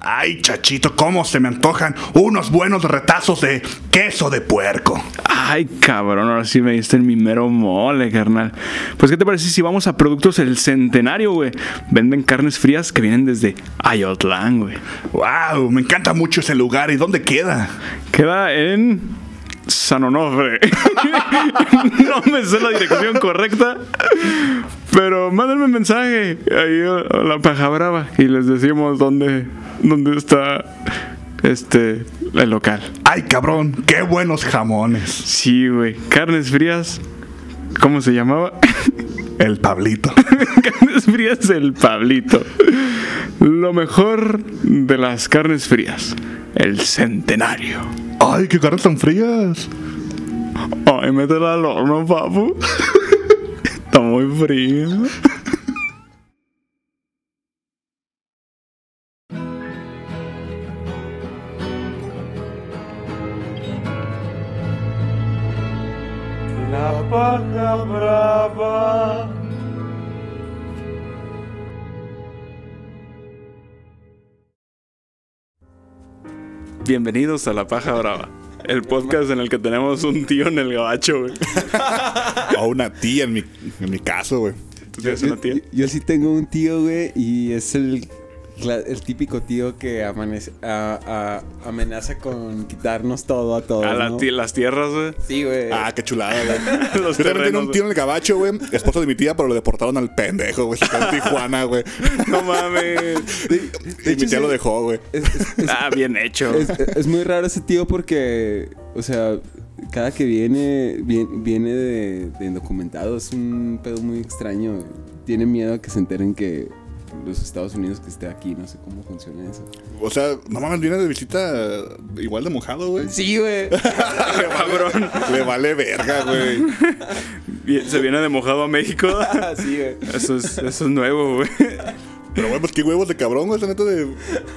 Ay, chachito, cómo se me antojan unos buenos retazos de queso de puerco. Ay, cabrón, ahora sí me diste en mi mero mole, carnal. Pues, ¿qué te parece si vamos a Productos El Centenario, güey? Venden carnes frías que vienen desde Ayotlán, güey. Wow, me encanta mucho ese lugar. ¿Y dónde queda? Queda en San Onofre. no me sé la dirección correcta, pero mándenme un mensaje ahí a la paja brava y les decimos dónde, dónde está este el local. Ay, cabrón, qué buenos jamones. Sí, güey. Carnes frías. ¿Cómo se llamaba? El Pablito. carnes frías el Pablito. Lo mejor de las carnes frías. El centenario. Ay, qué carnes tan frías. Ay, métela al horno, papu. Está muy frío. La paja brava. Bienvenidos a La Paja Brava. El podcast en el que tenemos un tío en el gabacho, güey. O una tía en mi, en mi caso, güey. ¿Tú tienes una tía? Yo, yo sí tengo un tío, güey, y es el, el típico tío que amanece, a- a- amenaza con quitarnos todo a todos. A la ¿no? las tierras, güey. Sí, güey. Ah, qué chulada, güey. Los Yo también tengo terrenos, un tío en el gabacho, güey. Esposo de mi tía, pero lo deportaron al pendejo, güey. En Tijuana, güey. No mames. de, Y mi tía sí, lo dejó, güey. es, es- es- Ah, bien hecho. es- es muy raro ese tío porque, o sea, cada que viene, viene, viene de, de indocumentado. Es un pedo muy extraño. Tiene miedo a que se enteren que los Estados Unidos que esté aquí. No sé cómo funciona eso. O sea, no mames, viene de visita igual de mojado, güey. Sí, güey. Cabrón. Le vale verga, güey. Se viene de mojado a México. sí, güey. Eso es, eso es nuevo, güey. Pero, güey, pues qué huevos de cabrón, güey. Esa neta de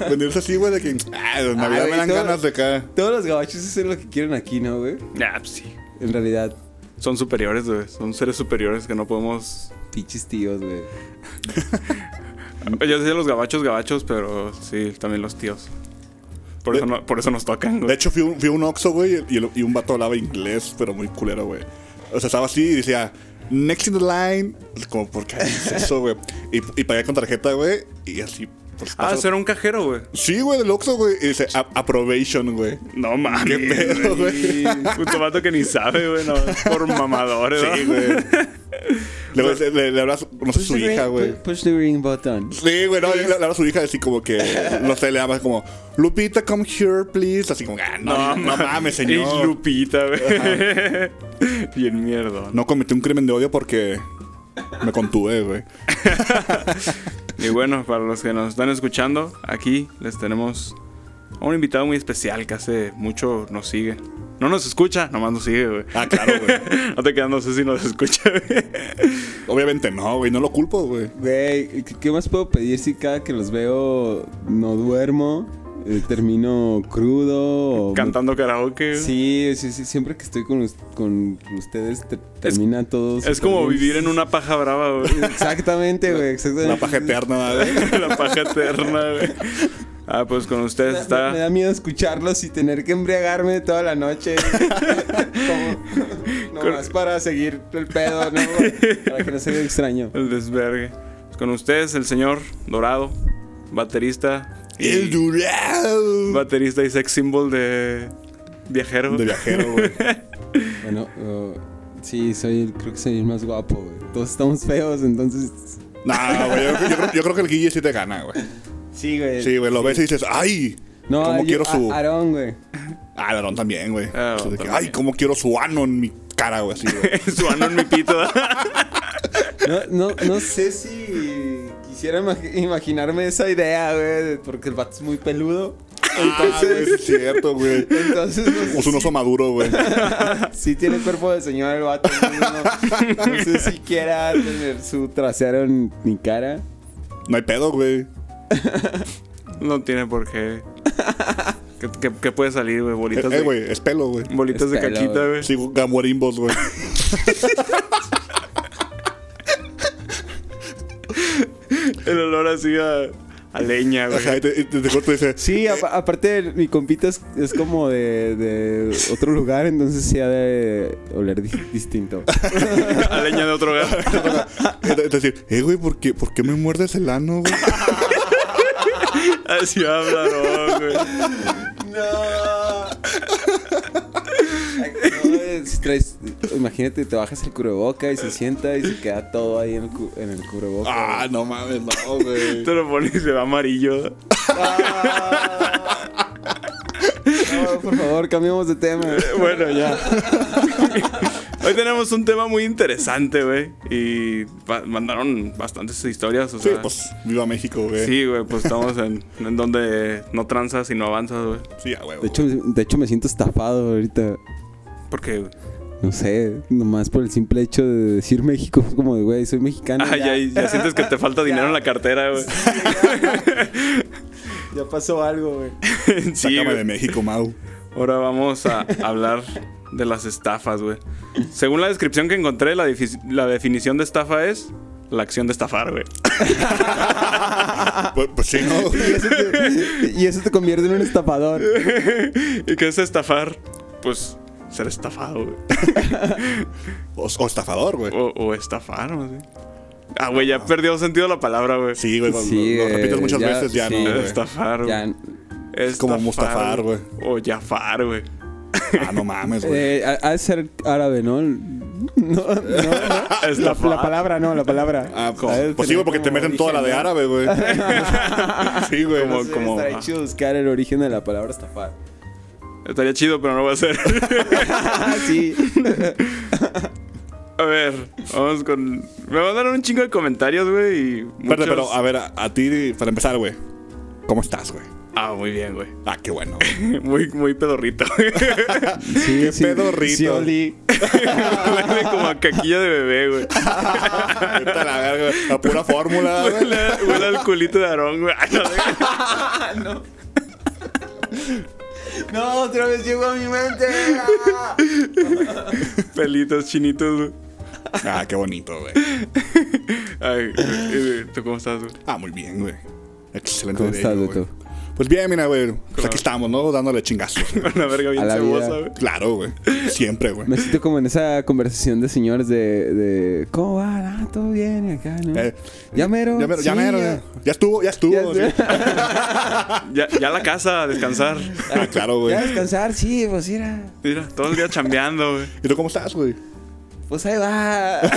venirse así, güey, de que. Ah, de Navidad güey, me dan ganas de acá. Todos los gabachos hacen lo que quieren aquí, ¿no, güey? Ah, pues sí. En realidad, Son superiores, güey. Son seres superiores que no podemos. pinches tíos, güey. Yo decía los gabachos, gabachos, pero sí, también los tíos. Por eso, De- no- por eso nos tocan, De güey. hecho, fui un, fui a un Oxxo, güey, y, y un vato hablaba inglés, pero muy culero, güey. O sea, estaba así y decía, next in the line. Como, ¿por qué es eso, güey? Y, y pagué con tarjeta, güey, y así. Pues, Ah, será un cajero, güey. Sí, güey, del Oxxo, güey. Y dice, "A- approbation, güey. No mames. ¿Qué pedo, güey? Puto vato que ni sabe, güey. No, por mamadores. Sí, güey. Le, le, le habla a su, no sé, su hija, güey. Push the ring button. Sí, güey, no, le, le habla a su hija así como que, no sé, le llama como, Lupita, come here, please. Así como, ah, no, no, mames, señor. Lupita, güey. Bien mierda. No cometí un crimen de odio porque me contuve, güey. Y bueno, para los que nos están escuchando, aquí les tenemos a un invitado muy especial que hace mucho nos sigue. No nos escucha, nomás nos sigue, güey. Ah, claro, güey. No te quedas, no sé si nos escucha, güey. Obviamente no, güey, no lo culpo, güey. Güey, ¿qué- ¿qué más puedo pedir si cada que los veo no duermo? eh, termino crudo. o- Cantando karaoke. güey. Sí, sí, sí. Siempre que estoy con, con ustedes te- termina todo. Es súper como bien. vivir en una paja brava, güey. Exactamente, güey. Exactamente. La paja eterna, güey. La paja eterna, güey. Ah, pues con ustedes Me, está. me da miedo escucharlos y tener que embriagarme toda la noche. Como, nomás para seguir el pedo, ¿no? Para que no se vea extraño. El desvergue. Pues con ustedes, el señor Dorado, baterista. y- El Durao. Baterista y sex symbol de viajero. De viajero, güey. Bueno, uh, sí, soy, el- creo que soy el más guapo, güey. Todos estamos feos, entonces. Nah, güey, yo, yo yo creo que el Guille sí te gana, güey. Sí, güey. Sí, güey, lo ves y dices, ¡ay! No, ¿Cómo yo- quiero su- Aarón, güey. Ah, Aarón también, güey. Ah, O sea, de que, también. ¡Ay, cómo quiero su ano en mi cara, güey! Así, güey. Su ano en mi pito. No, no, no sé si quisiera imag- imaginarme esa idea, güey, porque el vato es muy peludo. Ah, güey, sí es cierto, güey. Entonces, no sé Es un oso maduro, güey. Sí tiene cuerpo de señor el vato. entonces No, no sé si quiera tener su trasero en mi cara. No hay pedo, güey. No tiene por qué. ¿Qué, qué- qué puede salir, güey? Eh, Bolitas, eh, de, güey, es pelo, güey. bolitas de pelo, caquita, güey. Sí, gamorimbos, güey. El olor así a, a leña, güey. Ajá, y te, y te, te corto y dice, Sí, apa- aparte mi compita es, es como de, de otro lugar, entonces sí ha de oler di- distinto. A leña de otro decir, eh, güey, ¿por qué, ¿por qué me muerdes el ano, güey? Así habla, no, güey. No, si traes- imagínate, te bajas el cubreboca y se sienta y se queda todo ahí en el, cu- en el cubreboca. ah, no mames, no, güey. Te lo pones y se va amarillo. No, por favor, cambiemos de tema. Bueno, ya. Hoy tenemos un tema muy interesante, güey. Y mandaron bastantes historias, o Sí, sea. pues, viva México, güey. Sí, güey, pues estamos en, en donde no transas y no avanzas, güey. Sí, a huevo. De hecho, de hecho, me siento estafado ahorita. Porque, güey. No sé, nomás por el simple hecho de decir México, es como de, güey, soy mexicano. Ah, ya, ya sientes que te falta dinero en la cartera, güey. Ya pasó algo, güey. Sí, Sácame güey. de México, Mau. Ahora vamos a hablar de las estafas, güey. Según la descripción que encontré, la, la definición de estafa es la acción de estafar, güey. Pues, pues sí, ¿no? Y eso, te, y eso te convierte en un estafador. ¿Y qué es estafar? Pues ser estafado, güey. O, o estafador, güey. O, o estafar, no sé. Ah, güey, ya perdió sentido la palabra, güey. Sí, güey, lo- Sí, lo, lo repites muchas ya, veces, ya sí. no. Estafar, güey. Es como Mustafar, güey. O Jafar, güey. Ah, no mames, güey. eh, ha ha de ser árabe, ¿no? No, no, no. La, palabra, no, la palabra. Ah, pues sí, güey, porque te meten toda la de árabe, güey. sí, güey. Como- No sé, como- estaría chido buscar el origen de la palabra estafar. Estaría chido, pero no lo voy a hacer. Sí. a ver, vamos con. Me mandaron un chingo de comentarios, güey. Muchos- pero a ver, a, a ti, para empezar, güey. ¿Cómo estás, güey? Ah, muy bien, güey. Ah, qué bueno. Muy, muy pedorrito. Sí, sí. pedorrito. Sí, olí. Huele como a caquilla de bebé, güey. Vete a la verga, güey. A pura fórmula, güey. Huele, huele al culito de Aarón, güey. No, No, otra vez llegó a mi mente. Pelitos chinitos, güey. Ah, qué bonito, güey. Ay, güey, ¿tú cómo estás, güey? Ah, muy bien, güey. Excelente ¿Cómo estás, güey. Pues bien, mira, güey. Pues Claro. aquí estamos, ¿no? Dándole chingazos. Una verga bien A la cebosa, vida. güey. Claro, güey. Siempre, güey. Me siento como en esa conversación de señores de, de ¿Cómo va? Ah, todo bien acá, ¿no? Eh, ya mero. Ya mero, ya Sí, mero. ya. Ya, estuvo, ya estuvo. Ya- sí. Ya, la casa, a descansar. Ah, claro, güey. Ya descansar, sí, pues mira. Mira, todo el día chambeando, güey. ¿Y tú cómo estás, güey? Pues ahí va.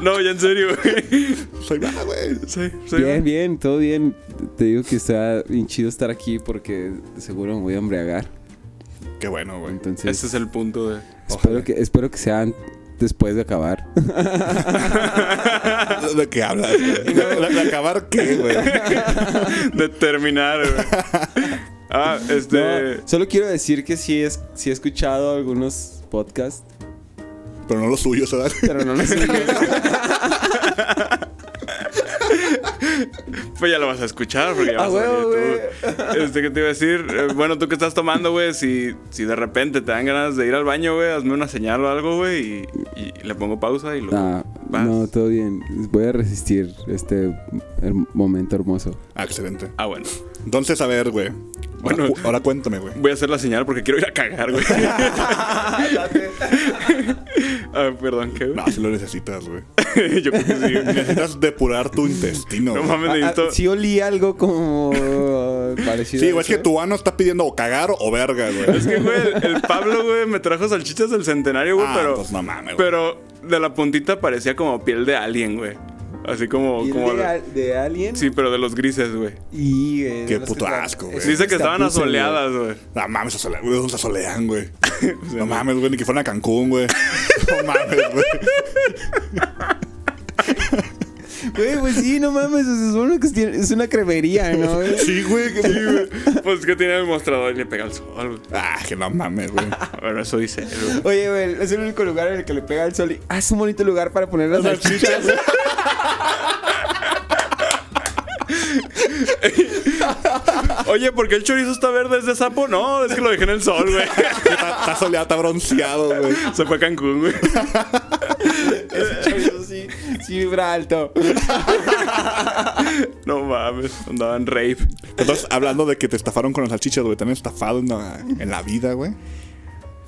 No, ya en serio, güey. Soy baja, güey. Sí, sí, bien, bien, todo bien. Te digo que está bien chido estar aquí porque seguro me voy a embriagar. Qué bueno, güey. Entonces, Ese es el punto de. espero, que, espero que sean después de acabar. ¿De qué hablas? güey? ¿De, de- de acabar qué, güey? de terminar, güey. Ah, este. No, solo quiero decir que sí, es, sí he escuchado algunos podcasts, Pero no lo suyo, ¿sabes? pero no los sigo. Pues ya lo vas a escuchar, porque ya Ah, vas a tú. Este, ¿qué te iba a decir? Eh, bueno, tú que estás tomando, güey, si, si de repente te dan ganas de ir al baño, güey, hazme una señal o algo, güey, y, y le pongo pausa y luego Ah, vas. no, todo bien. Voy a resistir este her- momento hermoso. Ah, excelente. Ah, bueno. Entonces, a ver, güey. Bueno. Ahora, cu- ahora cuéntame, güey. Voy a hacer la señal porque quiero ir a cagar, güey. ah, perdón, ¿qué, güey? No, si lo necesitas, güey. Yo creo que sí. güey. Necesitas depurar tu intestino. No güey. mames, Ah, necesito... ah, sí olí algo como parecido. Sí, güey, es que tu ano está pidiendo o cagar o verga, güey. Es que, güey, el, el Pablo, güey, me trajo salchichas del centenario, güey, Ah, pero... pues no mames, güey. Pero de la puntita parecía como piel de alien, güey. Así como... ¿Piel como de, al- de alien? Sí, pero de los grises, güey. Y, eh, Qué puto asco, güey. Dice que estaban asoleadas, güey. No mames, asolean, güey. ¿Dónde se asolean, güey? No mames, güey, ni que fueran a Cancún, güey. No mames, güey. Güey, pues sí, no mames, es, una cremería, ¿no? güey? Sí, güey. que- Pues que tiene el mostrador y le pega el sol, güey. Ah, que no mames, güey. Bueno, eso dice él, güey. Oye, güey, es el único lugar en el que le pega el sol y... Ah, es un bonito lugar para poner las salchichas. Oye, ¿por qué el chorizo está verde? ¿Es de sapo? No, es que lo dejé en el sol, güey. Está, está soleado, está bronceado, güey. Se fue a Cancún, güey. Alto. No mames. mames, andaba en rape. Entonces, hablando de que te estafaron con las salchichas, güey, ¿te han estafado en la, en la vida, güey?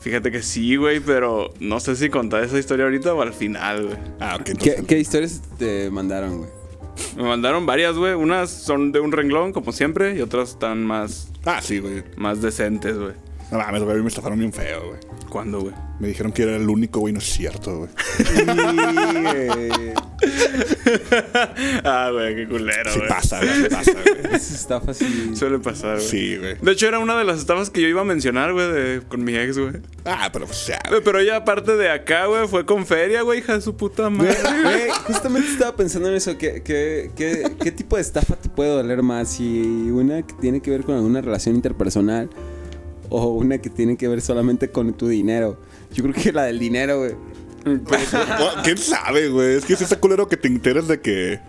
Fíjate que sí, güey, pero no sé si contar esa historia ahorita o al final, güey. Ah, ok, ¿Qué, qué historias te mandaron, güey? Me mandaron varias, güey. Unas son de un renglón, como siempre, y otras están más, Ah, sí, güey. más decentes, güey. No mames, güey, a mí me estafaron bien feo, güey. ¿Cuándo, güey? Me dijeron que era el único, güey, no es cierto, güey. ah, güey, qué culero, Sí güey. pasa, güey, sí pasa, güey. Esa estafa sí. Suele pasar, güey. Sí, güey. De hecho, era una de las estafas que yo iba a mencionar, güey, de- con mi ex, güey. Ah, pero pues ya, Güey, Pero ella, aparte de acá, güey, fue con feria, güey, hija de su puta madre. güey, justamente estaba pensando en eso. ¿Qué, qué, qué, qué tipo de estafa te puede doler más? Si una que tiene que ver con alguna relación interpersonal o una que tiene que ver solamente con tu dinero. Yo creo que la del dinero, güey. ¿Quién sabe, güey? Es que es ese culero que te enteras de que.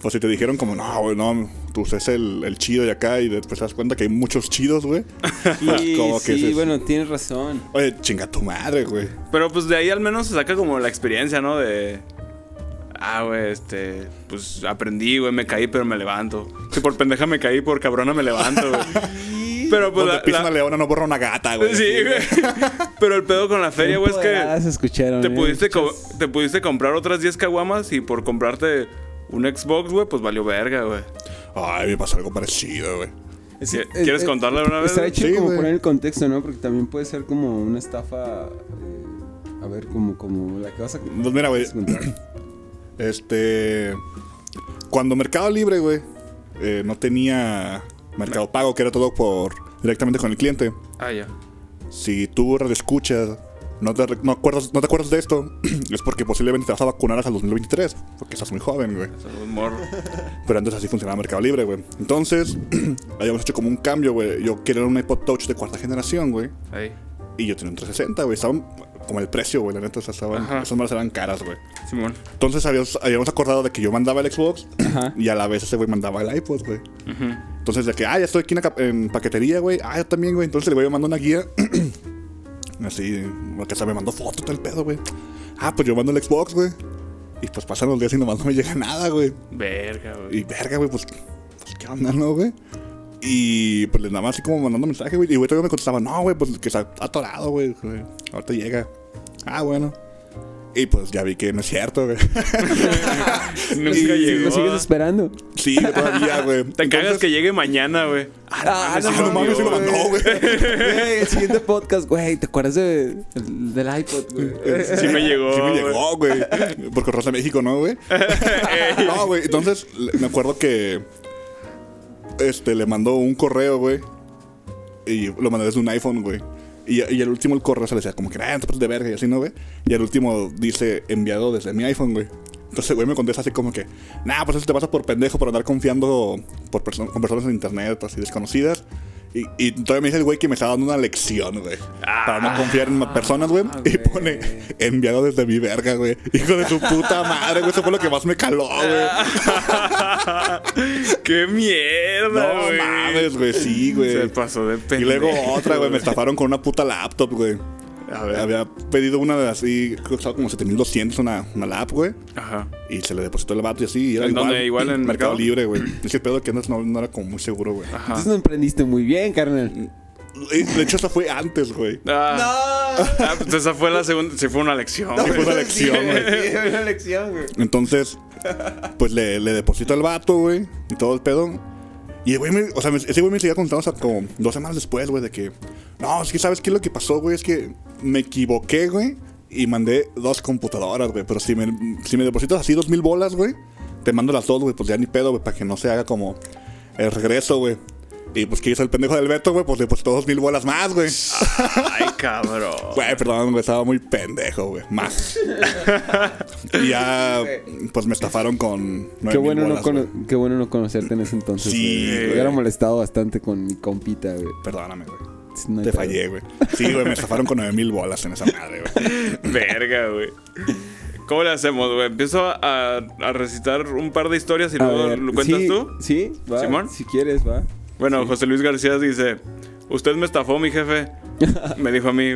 Pues si te dijeron como, no, güey, no, tú es el, el chido de acá y después te das cuenta que hay muchos chidos, güey. Y Como que sí, ese- bueno, tienes razón. Oye, chinga tu madre, güey. Pero pues de ahí al menos se saca como la experiencia, ¿no? De. Ah, güey, este. Pues aprendí, güey, me caí, pero me levanto. Si por pendeja me caí, por cabrona me levanto, güey. Pero pues Donde la. pisa la- una leona no borra una gata, güey. Sí, güey. Pero el pedo con la feria, güey, es que. Escucharon, Te ¿eh? pudiste, te pudiste comprar otras 10 caguamas y por comprarte un Xbox, güey, pues valió verga, güey. Ay, me pasó algo parecido, güey. Es- ¿Qui- eh, ¿Quieres eh, contarla de una vez, güey? chido Sí, como poner el contexto, ¿no? Porque también puede ser como una estafa. eh, a ver, como, como la que vas a. Pues mira, güey. Este. Cuando Mercado Libre, güey, eh, no tenía Mercado Pago, que era todo por directamente con el cliente. Ah, ya. Si tú escuchas, no te, no, acuerdas, no te acuerdas de esto, es porque posiblemente te vas a vacunar hasta el 2023, porque estás muy joven, güey. Pero antes así funcionaba Mercado Libre, güey. Entonces, habíamos hecho como un cambio, güey. Yo quería un iPod Touch de cuarta generación, güey. Ahí. Y yo tenía un 360, güey. Estaban como el precio, güey. La neta, o sea, estaban, Ajá. esas malas eran caras, güey. Simón. Entonces habíamos, habíamos acordado de que yo mandaba el Xbox Ajá. y a la vez ese güey mandaba el iPod, güey. Ujú. Entonces, de que, ah, ya estoy aquí en, la cap- en paquetería, güey. Ah, yo también, güey. Entonces el güey me mandó una guía. Así, que se me mandó foto todo el pedo, güey. Ah, pues yo mando el Xbox, güey. Y pues pasan los días y nomás no me llega nada, güey. Verga, güey. Y verga, güey, pues, pues, ¿qué onda, no, güey? Y pues les nada más así como mandando mensaje, güey. Y güey todavía me contestaba, no, güey, pues que está atorado, güey. güey. Ahorita llega. Ah, bueno. Y pues ya vi que no es cierto, güey. Nunca Y- llegó. ¿Lo sigues esperando? sí, todavía, güey. Te cagas que llegue mañana, güey. Ah, Ah, no mames, sí lo mandó, güey. El siguiente podcast, güey, ¿te acuerdas de, del, iPod, güey? Sí me llegó. Sí me llegó, güey. Por Correos de México, ¿no, güey? no, güey. Entonces, me acuerdo que. Este, le mandó un correo, güey. Y lo mandé desde un iPhone, güey. Y, y el último, el correo se le decía como que, ah, pases de verga y así, ¿no, güey? Y el último dice enviado desde mi iPhone, güey. Entonces, güey, me contesta así como que, nah, pues eso te pasa por pendejo por andar confiando por perso- con personas en internet, así desconocidas. Y, y todavía me dice el güey que me está dando una lección, güey. para no confiar en personas, güey. Y güey. pone enviado desde mi verga, güey. Hijo de su puta madre, güey. Eso fue lo que más me caló, güey. ¡Qué mierda, No güey! mames, güey. Sí, güey. Se pasó de Y pendejo. luego otra, güey. Me estafaron con una puta laptop, güey. Ver. Había pedido una de así, creo que costaba como 7200 una, una lap, güey. Ajá. Y se le depositó el vato y así. Y era ¿En igual, dónde? ¿Igual en Mercado Mercado? Libre, güey. Es que el pedo que no, no, no era como muy seguro, güey. Ajá. Entonces no emprendiste muy bien, carnal. Y, De hecho, eso fue antes, güey. Ah, ah, pues esa fue la segunda. Sí, fue una lección. Sí, güey. fue una lección, güey. Sí, una lección, güey. Entonces, pues le, le deposito al vato, güey, y todo el pedo. Y güey me, o sea, ese güey me seguía contando hasta como dos semanas después, güey, de que, no, es que sabes qué es lo que pasó, güey, es que me equivoqué, güey, y mandé dos computadoras, güey, pero si me, si me depositas así dos mil bolas, güey, te mando las dos, güey, pues ya ni pedo, güey, para que no se haga como el regreso, güey. Y pues que hizo el pendejo del Beto, güey, pues depositó dos mil bolas más, güey. Ay, cabrón. Güey, perdón, güey, estaba muy pendejo, güey. Más. y ya, pues me estafaron con. Qué bueno, no cono- qué bueno no conocerte en ese entonces. Sí. Me hubiera molestado bastante con mi compita, güey. Perdóname, güey. No Te pedo. fallé, güey. Sí, güey, me estafaron con nueve mil bolas en esa madre, güey. Verga, güey. ¿Cómo le hacemos, güey? Empiezo a, a recitar un par de historias y A luego ver, lo cuentas sí, tú. Sí, va. ¿Simón? Si quieres, va. Bueno, José Luis García dice: Usted me estafó, mi jefe. Me dijo a mí.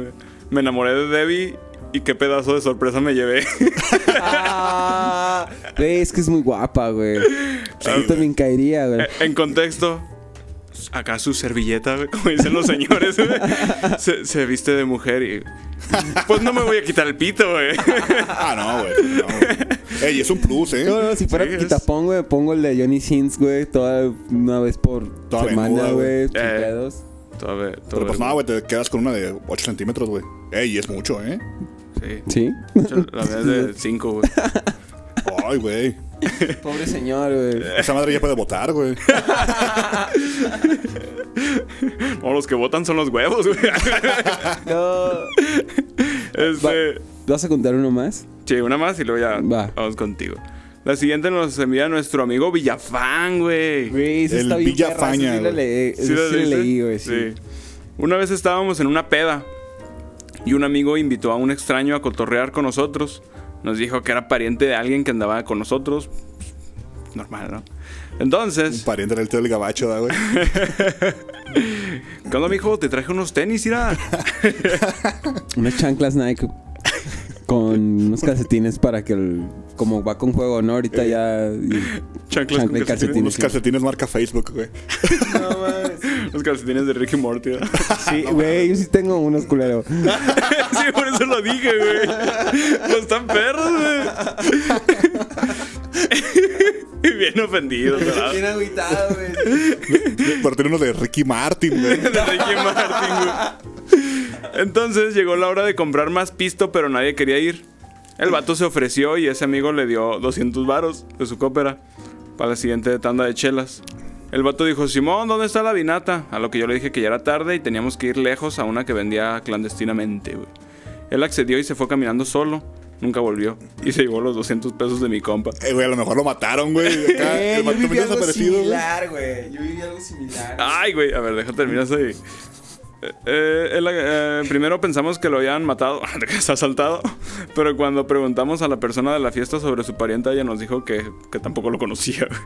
Me enamoré de Debbie y qué pedazo de sorpresa me llevé. Ah, güey, es que es muy guapa, güey. Yo también caería, güey. en contexto, acá su servilleta, güey, como dicen los señores, güey, se, se viste de mujer y... Pues no me voy a quitar el pito, güey. Ah, no, güey. No, güey. Ey, es un plus, ¿eh? No, no, si fuera Sí, es- quitapón, güey, pongo el de Johnny Sins, güey, toda una vez por Toda semana, güey, Eh. Todavía, Pero pues no, güey, te quedas con una de 8 centímetros, güey. Ey, es mucho, ¿eh? Sí. ¿Sí? La verdad es de 5, güey. Ay, güey. Pobre señor, güey. Esa madre ya puede votar, güey. O los que votan son los huevos, güey. No. Este, ¿Vas a contar uno más? Sí, una más y luego ya Va. vamos contigo. La siguiente nos envía nuestro amigo Villafán, güey. Güey, El está bien Villa perra, Faña, esa sí la esa ¿Sí lo sí la leíste? leí, güey, sí. Una vez estábamos en una peda y un amigo invitó a un extraño a cotorrear con nosotros. Nos dijo que era pariente de alguien que andaba con nosotros. Normal, ¿no? Un Entonces, pariente del tío del gabacho, ¿da, güey? ¿qué onda, mijo? Te traje unos tenis, ira. Unas chanclas Nike con unos calcetines para que el... Como va con juego, ¿no? Ahorita ya... y- Chanclas Chancla y con calcetines. calcetines. Unos calcetines marca Facebook, güey. Los calcetines de Ricky Morty. ¿verdad? Sí, güey, yo sí tengo unos culeros. sí, por eso lo dije, güey. No están perros, güey. Y Bien ofendido, ¿verdad? agüitado, güey. Pero tiene uno de Ricky Martin, güey. De Ricky Martin, güey. Entonces llegó la hora de comprar más pisto, pero nadie quería ir. El vato se ofreció y ese amigo le dio 200 varos de su cópera para la siguiente tanda de chelas. El vato dijo, Simón, ¿dónde está la vinata? A lo que yo le dije que ya era tarde y teníamos que ir lejos a una que vendía clandestinamente, güey. Él accedió y se fue caminando solo. Nunca volvió. Y se llevó los 200 pesos de mi compa. Eh, güey, a lo mejor lo mataron, güey. Acá, Eh, el yo vato viví también algo desaparecido, similar, güey. Yo viví algo similar. Ay, güey, a ver, deja terminar eso ahí. Eh, eh, él, eh, primero pensamos que lo habían matado, que se ha asaltado, pero cuando preguntamos a la persona de la fiesta sobre su parienta, ella nos dijo que, que tampoco lo conocía.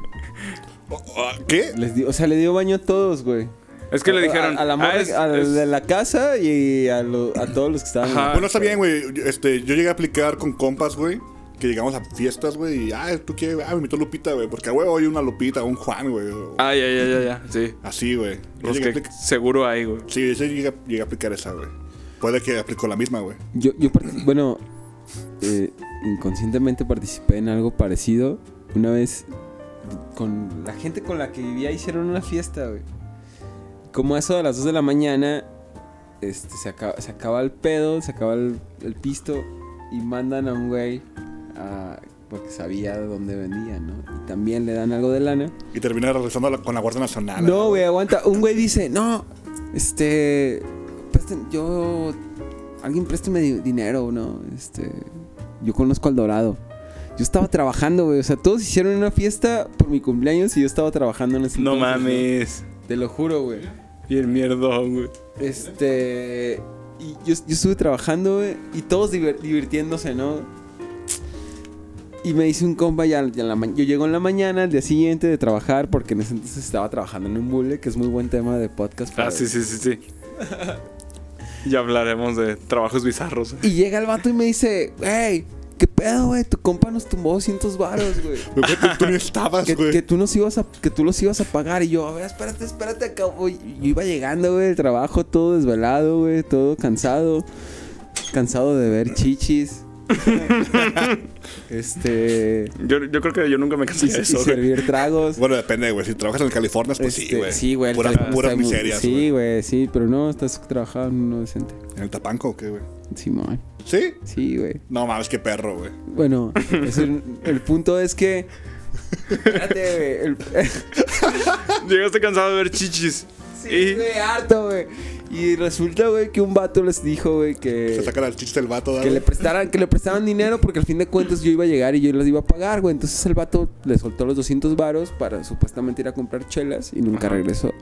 Ah, ¿Qué? Les dio, o sea, le dio baño a todos, güey. Es que le A- dijeron, A, la morra- "Ah, es- al es- de la casa y a, lo- a todos los que estaban. Ajá. Bueno, está bien, güey. Este, yo llegué a aplicar con compas, güey. Que llegamos a fiestas, güey. Y, ah, tú quieres, ah, me invitó Lupita, güey. Porque, güey, hoy una Lupita, un Juan, güey. Ah, ya, ya, ya, ya, sí. Así, güey. Los que seguro hay, güey. Sí, yo llegué, a- llegué a aplicar esa, güey. Puede que aplicó la misma, güey. Yo, yo bueno, eh, inconscientemente participé en algo parecido. Una vez con la gente con la que vivía hicieron una fiesta, güey. Como a eso a las 2 de la mañana, este, se, acaba, se acaba el pedo, se acaba el, el pisto y mandan a un güey a- porque sabía dónde vendía, ¿no? Y también le dan algo de lana. Y terminé regresando con la Guardia Nacional. No, güey, aguanta. Un güey dice, no, este, presten, yo, alguien présteme di- dinero, ¿no? Este, yo conozco al Dorado. Yo estaba trabajando, güey. O sea, todos hicieron una fiesta por mi cumpleaños y yo estaba trabajando en ese No entonces, mames. güey. Te lo juro, güey. Bien mierdón, güey. Este, y yo, yo estuve trabajando, güey, y todos divir- divirtiéndose, ¿no? Y me dice un compa, ya, ya en la yo llego en la mañana, al día siguiente de trabajar, porque en ese entonces estaba trabajando en un bule, que es muy buen tema de podcast. Ah, sí, sí, sí, sí. Ya hablaremos de trabajos bizarros. Y llega el vato y me dice, hey, ¿qué pedo, güey? Tu compa nos tumbó 200 varos, güey. Tú, tú ni estabas, Que, güey. que tú nos ibas a, que tú los ibas a pagar. Y yo, a ver, espérate, espérate, acabo. Yo iba llegando, güey, el trabajo todo desvelado, güey, todo cansado. Cansado de ver chichis. este. Yo, yo creo que yo nunca me cansé de eso, servir tragos. Bueno, depende, güey. Si trabajas en California, pues sí, Este, güey. Sí, güey. el Puras, miserias, Sí, güey. sí, pero no, estás trabajando en uno decente. ¿En el Tapanco o qué, güey? Simón. ¿Sí? Sí, güey. No mames, qué perro, güey. Bueno, es el, el punto es que. Espérate, güey. el- Llegaste cansado de ver chichis. Sí, y güey, harto, güey. Y resulta, güey, que un vato les dijo, güey, Se que, saca el chiste del vato, que le prestaran, que le prestaban dinero porque al fin de cuentas yo iba a llegar y yo les iba a pagar, güey. Entonces el vato le soltó los 200 varos para supuestamente ir a comprar chelas y nunca Ajá. regresó.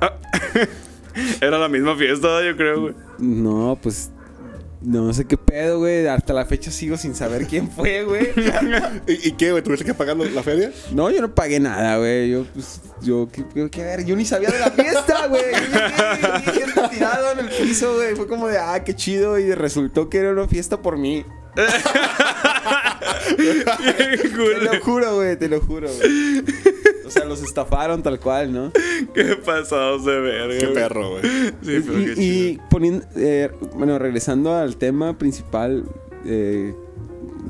era la misma fiesta, yo creo, güey. No, pues no sé qué pedo, güey. Hasta la fecha sigo sin saber quién fue, güey. ¿Y, y qué, güey? ¿Tuviste que pagar la feria? No, yo no pagué nada, güey. Yo, pues, yo, ¿qué, qué, qué ver? Yo ni sabía de la fiesta, güey. Yo gente tirado en el piso, güey. Fue como de, ah, qué chido. Y resultó que era una fiesta por mí. Te lo juro, güey, te lo juro, güey. O sea, los estafaron tal cual, ¿no? Qué pasados de verga. Qué perro, güey. Sí, pero qué y, y chido. poniendo, eh, bueno, regresando al tema principal, eh,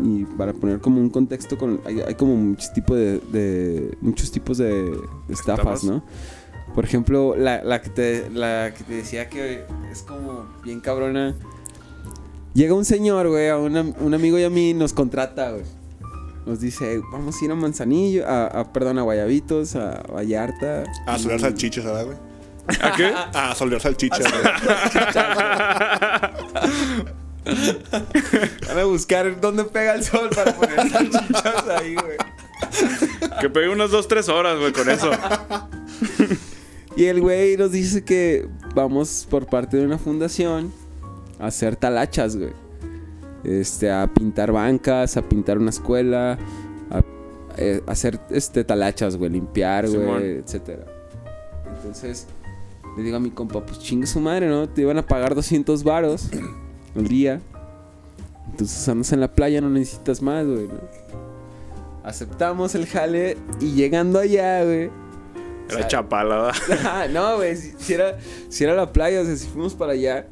y para poner como un contexto, con, hay, hay como muchos tipos de, de- muchos tipos de, de estafas, ¿Estafas? ¿no? Por ejemplo, la, la que te, la que te decía que es como bien cabrona. Llega un señor, güey, a una- un amigo y a mí nos contrata, güey. Nos dice, vamos a ir a Manzanillo, a, a- perdón, a Guayabitos, a Vallarta. A solear salchichas, ¿verdad, güey? ¿A qué? A solear salchichas, güey. Van a buscar dónde pega el sol para poner salchichas ahí, güey. Que pegué unas dos, tres horas, güey, con eso. Y el güey nos dice que vamos por parte de una fundación a hacer talachas, güey. Este, a pintar bancas, a pintar una escuela, a, eh, hacer este, talachas, güey, limpiar, güey, etcétera. Entonces, le digo a mi compa, pues chingue su madre, ¿no? Te iban a pagar 200 varos al día. Entonces andas en la playa, no necesitas más, güey, ¿no? Aceptamos el jale y llegando allá, güey, Era chapala, ¿verdad? Ah, no, güey, si, si era, si era la playa, o sea, si fuimos para allá.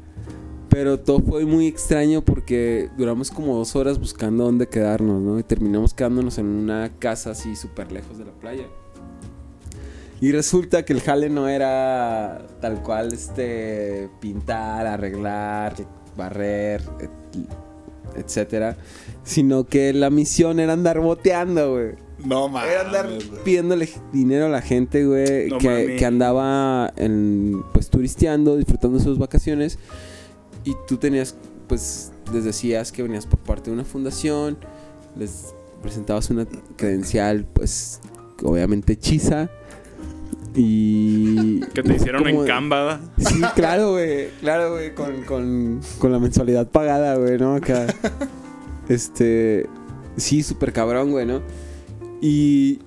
Pero todo fue muy extraño porque duramos como dos horas buscando dónde quedarnos, ¿no? Y terminamos quedándonos en una casa así súper lejos de la playa. Y resulta que el jale no era tal cual, este, pintar, arreglar, barrer, et- etcétera. Sino que la misión era andar boteando, güey. No mames. Era andar pidiéndole dinero a la gente, güey, No que, que andaba en, pues turisteando, disfrutando sus vacaciones. Y tú tenías, pues, les decías que venías por parte de una fundación, les presentabas una credencial, pues, obviamente hechiza. Y... Que te hicieron en Canva. Sí, claro, güey. Claro, güey. Con, con, con la mensualidad pagada, güey, ¿no? Acá. Este. Sí, súper cabrón, güey, ¿no? Y.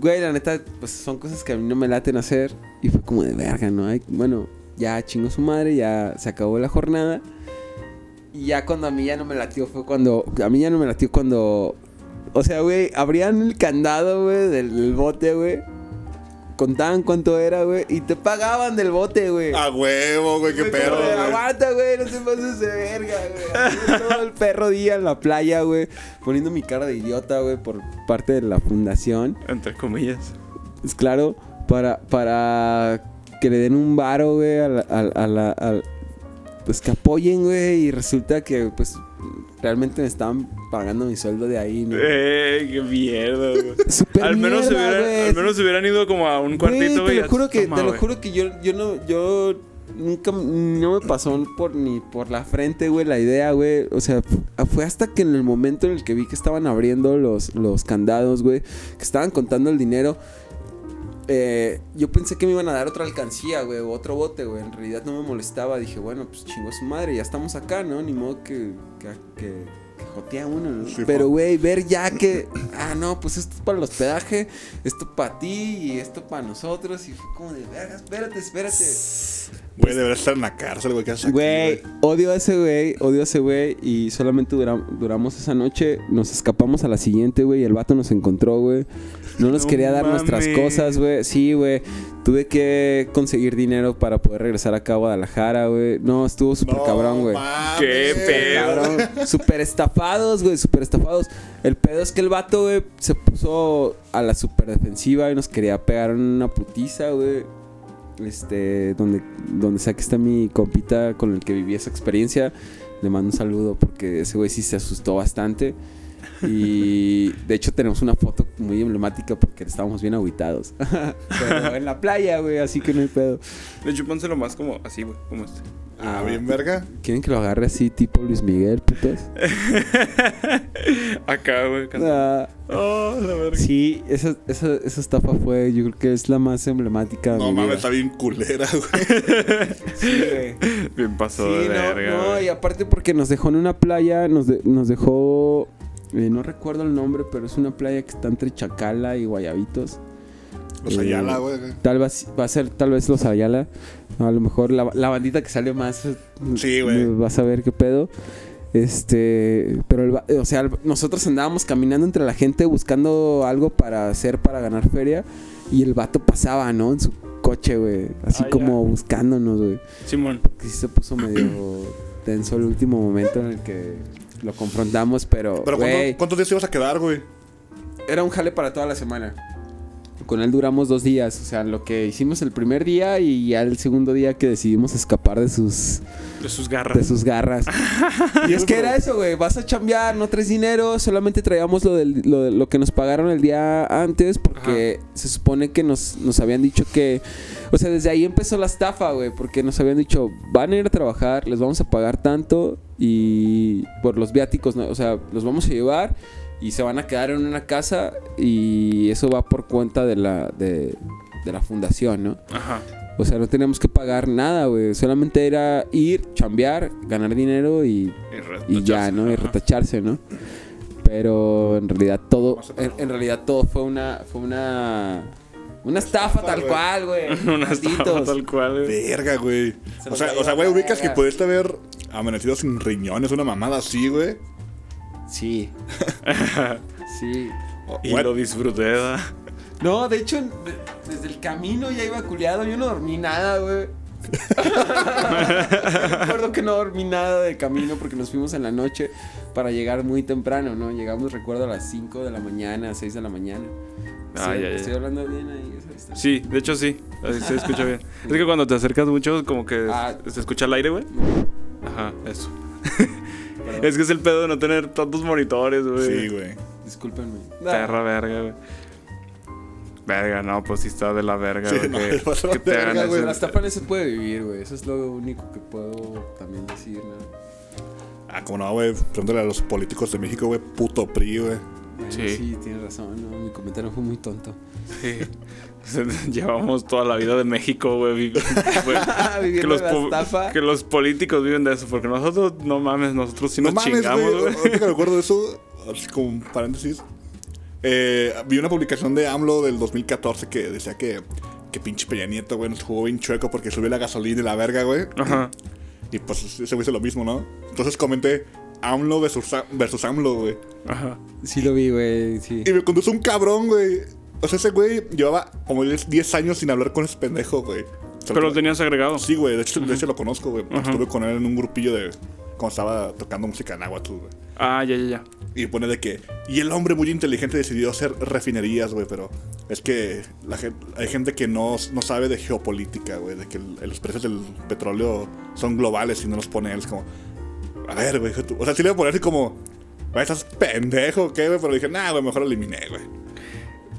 Güey, la neta, pues son cosas que a mí no me laten hacer. Y fue como de verga, ¿no? Ay, bueno, ya chingó su madre, ya se acabó la jornada. Y ya cuando a mí ya no me latió fue cuando. A mí ya no me latió cuando. O sea, güey, abrían el candado, güey, del, del bote, güey. Contaban cuánto era, güey. Y te pagaban del bote, güey. A huevo, güey, qué perro, güey. Aguanta, güey, no te pases de verga, güey. Todo el perro día en la playa, güey. Poniendo mi cara de idiota, güey, por parte de la fundación. Entre comillas. Es claro, para, para que le den un varo, güey, a la, a- a la- pues que apoyen, güey. Y resulta que, pues, realmente me estaban pagando mi sueldo de ahí, ¿no? ¡Eh, qué mierda, güey! Al menos, se mierda, hubieran, güey. al menos se hubieran ido como a un cuartito, Güey, güey. te lo juro que, Toma, te lo juro que yo, yo no, yo nunca, no me pasó por ni por la frente, güey, la idea, güey. O sea, fu- fue hasta que en el momento en el que vi que estaban abriendo los, los candados, güey, que estaban contando el dinero. Eh, yo pensé que me iban a dar otra alcancía, güey, o otro bote, güey. En realidad no me molestaba. Dije, bueno, pues chingó su madre, ya estamos acá, ¿no? Ni modo que, que, que, que jotea uno, ¿no? Sí, Pero, güey, ver ya que, ah, no, pues esto es para el hospedaje, esto para ti y esto para nosotros. Y fue como de, verga, espérate, espérate. Güey, debería estar en la cárcel, güey. ¿Qué haces aquí, Güey, odio a ese güey, odio a ese güey. Y solamente dura- duramos esa noche. Nos escapamos a la siguiente, güey. Y el vato nos encontró, güey. No nos No quería dar nuestras cosas, güey. Sí, güey. Tuve que conseguir dinero para poder regresar acá a Guadalajara, güey. No, estuvo súper No cabrón, güey. Qué pedo. Súper estafados, güey, súper estafados. El pedo es que el vato, güey, se puso a la súper defensiva y nos quería pegar una putiza, güey. Este, donde, donde sea que está mi compita con el que viví esa experiencia. Le mando un saludo porque ese güey sí se asustó bastante. Y de hecho tenemos una foto muy emblemática porque estábamos bien aguitados. Pero en la playa, güey, así que no hay pedo. De hecho, pónselo más como así, güey, como este. Ah, bien verga. ¿Quieren que lo agarre así tipo Luis Miguel, putos? Acá, güey. Ah, Oh, la verga. sí, esa, esa, esa estafa fue, yo creo que es la más emblemática de No mames, está bien culera, güey. Sí, güey. Bien pasó Sí, de no, verga. no, güey. y aparte porque nos dejó en una playa, nos, de- nos dejó, eh, no recuerdo el nombre, pero es una playa que está entre Chacala y Guayabitos. Los Eh, Ayala, güey. Tal vez va a ser tal vez los Ayala. A lo mejor la, la bandita que sale más. eh, Sí, güey. Vas a ver qué pedo. Este, pero el o sea, el- nosotros andábamos caminando entre la gente buscando algo para hacer para ganar feria y el vato pasaba, ¿no? En su coche, güey, así Ah, como buscándonos, güey. Simón. Que sí se puso medio tenso el último momento en el que lo confrontamos, pero, Pero güey, ¿cuánto- ¿cuántos días te ibas a quedar, güey? era un jale para toda la semana. Con él duramos dos días, o sea, lo que hicimos el primer día y ya el segundo día que decidimos escapar de sus, De sus de garras. sus garras. y es que era eso, güey, vas a chambear, no traes dinero, solamente traíamos lo, del, lo, de- lo que nos pagaron el día antes porque se supone que nos, nos habían dicho que, o sea, desde ahí empezó la estafa, güey, porque nos habían dicho, van a ir a trabajar, les vamos a pagar tanto y por los viáticos, ¿no? o sea, los vamos a llevar y se van a quedar en una casa y eso va por cuenta de la, de, de la fundación, ¿no? Ajá. O sea, no teníamos que pagar nada, güey. Solamente era ir, chambear, ganar dinero y, y ya, ¿no? Y retacharse, ¿no? Pero en realidad todo, en, en realidad todo fue una, fue una, una estafa estafa, tal güey. cual, güey. Una estafa tal cual, güey. Verga, güey. Se O sea, o sea, güey, ubicas que pudiste haber amanecido sin riñones, una mamada así, güey. Sí. sí. O- Y güey, lo disfruté. No, de hecho, de- desde el camino ya iba culiado. Yo no dormí nada, güey. Recuerdo que no dormí nada de camino porque nos fuimos en la noche para llegar muy temprano, ¿no? Llegamos, recuerdo, a las 5 de la mañana, 6 de la mañana. Ah, Sí, ya, ya. Estoy hablando bien ahí. eso está. Sí, de hecho sí. Así se escucha bien. Es que cuando te acercas mucho, como que Ah. se escucha el aire, güey. Ajá, eso. Es que es el pedo de no tener tantos monitores, güey. Sí, güey. Discúlpenme. Perra verga, güey. Verga, no, pues sí está de la verga, Sí, güey. no, que, te verga, hagan güey. estafa no se puede vivir, güey. Eso es lo único que puedo también decir, ¿no? Ah, como no, güey. Pregúntale a los políticos de México, güey. Puto PRI, güey. Bueno, Sí. sí. tienes razón, ¿no? Mi comentario fue muy tonto. Sí. Llevamos toda la vida de México, güey. que, Viviendo los la po- estafa. que los políticos viven de eso. Porque nosotros, no mames, nosotros sí No nos mames, chingamos, güey. güey. Ahorita que me acuerdo de eso, así como un paréntesis. Eh, vi una publicación de AMLO del 2014 que decía que, que pinche Peña Nieto, güey, nos jugó bien chueco porque subió la gasolina y la verga, güey. Ajá. Y pues ese güey hizo lo mismo, ¿no? Entonces comenté AMLO versus, versus AMLO, güey. Ajá. Sí lo vi, güey, sí. Y me conduce un cabrón, güey. O sea, ese güey llevaba como 10 10 años sin hablar con ese pendejo, güey. O sea, Pero lo tenías agregado. Sí, güey. De hecho, de hecho lo conozco, güey. Estuve con él en un grupillo de... Cuando estaba tocando música en Aguatu, güey. Ah, ya, ya, ya. Y pone de que... Y el hombre muy inteligente decidió hacer refinerías, güey. Pero es que la gen- hay gente que no, no sabe de geopolítica, güey. De que el- los precios del petróleo son globales y no los pone él. Es como... A ver, güey. O sea, sí le voy a poner así como... Güey, estás pendejo, ¿qué, güey? Pero dije, nah, güey, mejor lo eliminé, güey.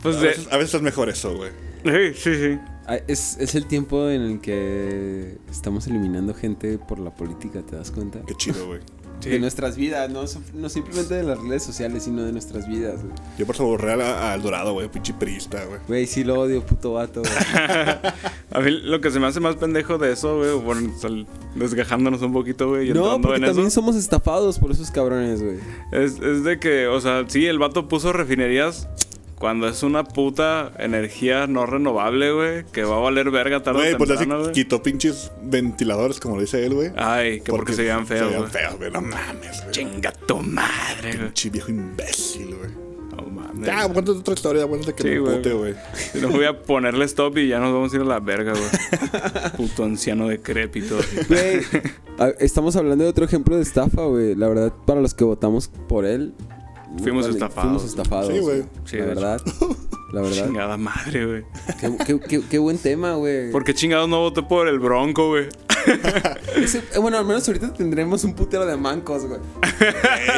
Pues A de... veces, a veces es mejor eso, güey. Sí, sí, sí. Ah, Es, es el tiempo en el que estamos eliminando gente por la política, ¿te das cuenta? Qué chido, güey. Sí. De nuestras vidas, no, no simplemente de las redes sociales, sino de nuestras vidas, güey. Yo por eso borré a- al Dorado, güey. Pinche priista, güey. Güey, sí lo odio, puto vato, güey. A mí lo que se me hace más pendejo de eso, güey, bueno, sal- desgajándonos un poquito, güey, y No, porque en también eso, somos estafados por esos cabrones, güey. es, es de que, o sea, sí, el vato puso refinerías cuando es una puta energía no renovable, güey, que va a valer verga tarde Güey, o pues así temprano, güey. quitó pinches ventiladores, como lo dice él, güey. Ay, que porque, se veían feos, Se veían feos, güey. No mames, güey. Chinga tu madre, güey. Pinche viejo imbécil, güey. No mames. Ya, cuéntate otra historia, que Sí, me güey. pute, güey. Si no voy a ponerle stop y ya nos vamos a ir a la verga, güey. Puto anciano decrépito. Güey, estamos hablando de otro ejemplo de estafa, güey. La verdad, para los que votamos por él... Fuimos vale, estafados. Fuimos estafados. Sí, güey. Sí, la hecho. verdad. La verdad. Chingada madre, güey. Qué, qué- qué- qué buen tema, güey. ¿Por qué chingados no voté por el Bronco, güey? Ese- eh, bueno, al menos ahorita tendremos un putero de mancos, güey. Eh,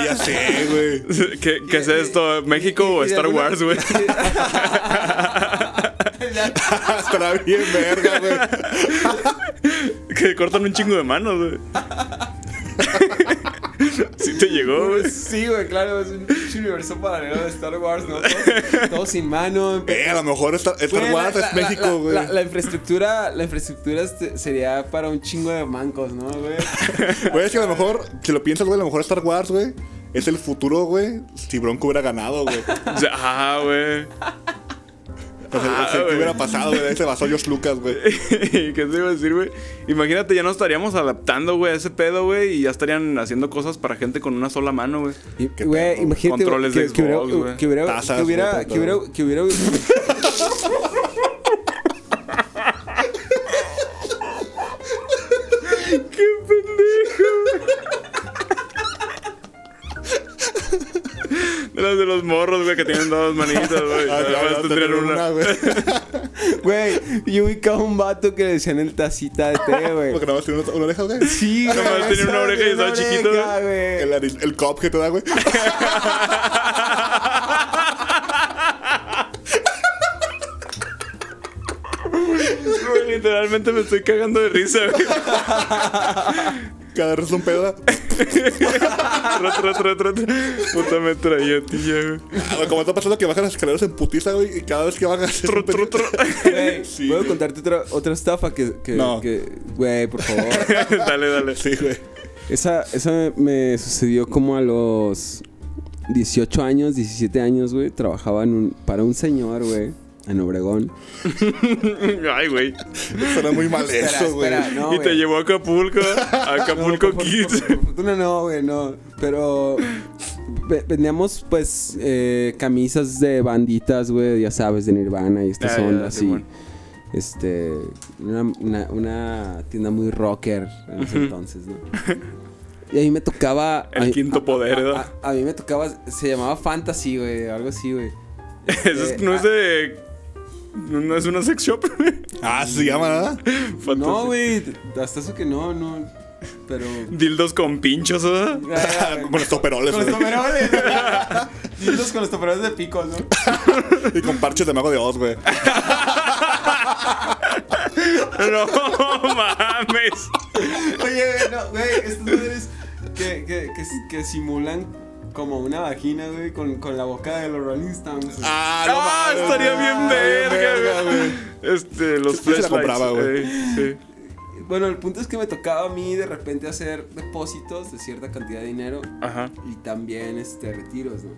ya sé, güey. ¿Qué, qué es esto? ¿México Y- y o Star alguna- Wars, güey? Estará bien verga, güey. que cortan un chingo de manos, güey. sí te llegó, güey. Sí, güey, claro, es un pinche universo paralelo de Star Wars, ¿no? Todos, todos sin mano. Eh, a lo mejor Star, Star Güey, Wars la- es la- México, güey. La, la infraestructura, la infraestructura este- sería para un chingo de mancos, ¿no, güey? Güey, es que a lo mejor, si lo piensas, güey, a lo mejor Star Wars, güey, es el futuro, güey, si Bronco hubiera ganado, güey. O sea, Ah, güey. Ah, ¿qué güey. hubiera pasado, güey? Ahí se basó George Lucas, güey. ¿Qué te iba a decir, güey? Imagínate, ya nos estaríamos adaptando, güey, a ese pedo, güey, y ya estarían haciendo cosas para gente con una sola mano, güey. Güey, imagínate Controles que, de Xbox, güey. que hubiera, Tazas, que hubiera, que hubiera, que hubiera, Las de los morros, güey, que tienen dos manitas, güey. Ah, Nada claro, más tener una. güey. güey, yo ubicaba un vato que le decían el tacita de té, güey. Porque nada más tiene una, una oreja, güey. Sí, güey. Nomás tenía una oreja y estaba chiquito, güey. El, el cop que te da, güey. Güey, literalmente me estoy cagando de risa, güey. Cada un pedo. Puta metralleta, güey. Ah, como está pasando que bajan las escaleras en putiza, güey, y cada vez que bajas. tro. Güey, Sí, ¿Puedo güey. contarte otra, otra estafa que, que, No. que- güey, por favor? dale, dale. Sí, güey. Esa, esa me, me sucedió como a los 18 años, 17 años, güey. Trabajaba en un, para un señor, güey, en Obregón. Ay, güey. Suena muy mal eso, güey. no, y te llevó a Acapulco. A No, Acapulco por- Kids. Por, no, güey, no. Pero ve- vendíamos, pues, eh, camisas de banditas, güey, ya sabes, de Nirvana y estas ya, ondas. sí, y, bueno. este, una, una, una tienda muy rocker en ese entonces, ¿no? Y a mí me tocaba... El a quinto a- poder, a, ¿verdad? a- a mí me tocaba... Se llamaba Fantasy, güey, algo así, güey. Eso es- Eh, no es de. No es una sex shop. Ah, se llama, ¿verdad? No, Fantasy. güey, hasta eso que no, no. Pero... Dildos con pinchos, ¿verdad? Con los toperoles, Con los toperoles. Dildos con los toperoles de picos, ¿no? Y con parches de mago de Oz, güey. No mames. Oye, güey, no, güey, estas madres que, que, que, que simulan como una vagina, güey, con, con la boca de los Rolling Stones. güey. Ah, Ah, mames, estaría güey. bien verga, güey. Este, los Sí, sí se la flashlights. compraba, güey. eh, sí. Bueno, el punto es que me tocaba a mí de repente hacer depósitos de cierta cantidad de dinero Ajá. y también este, retiros, ¿no?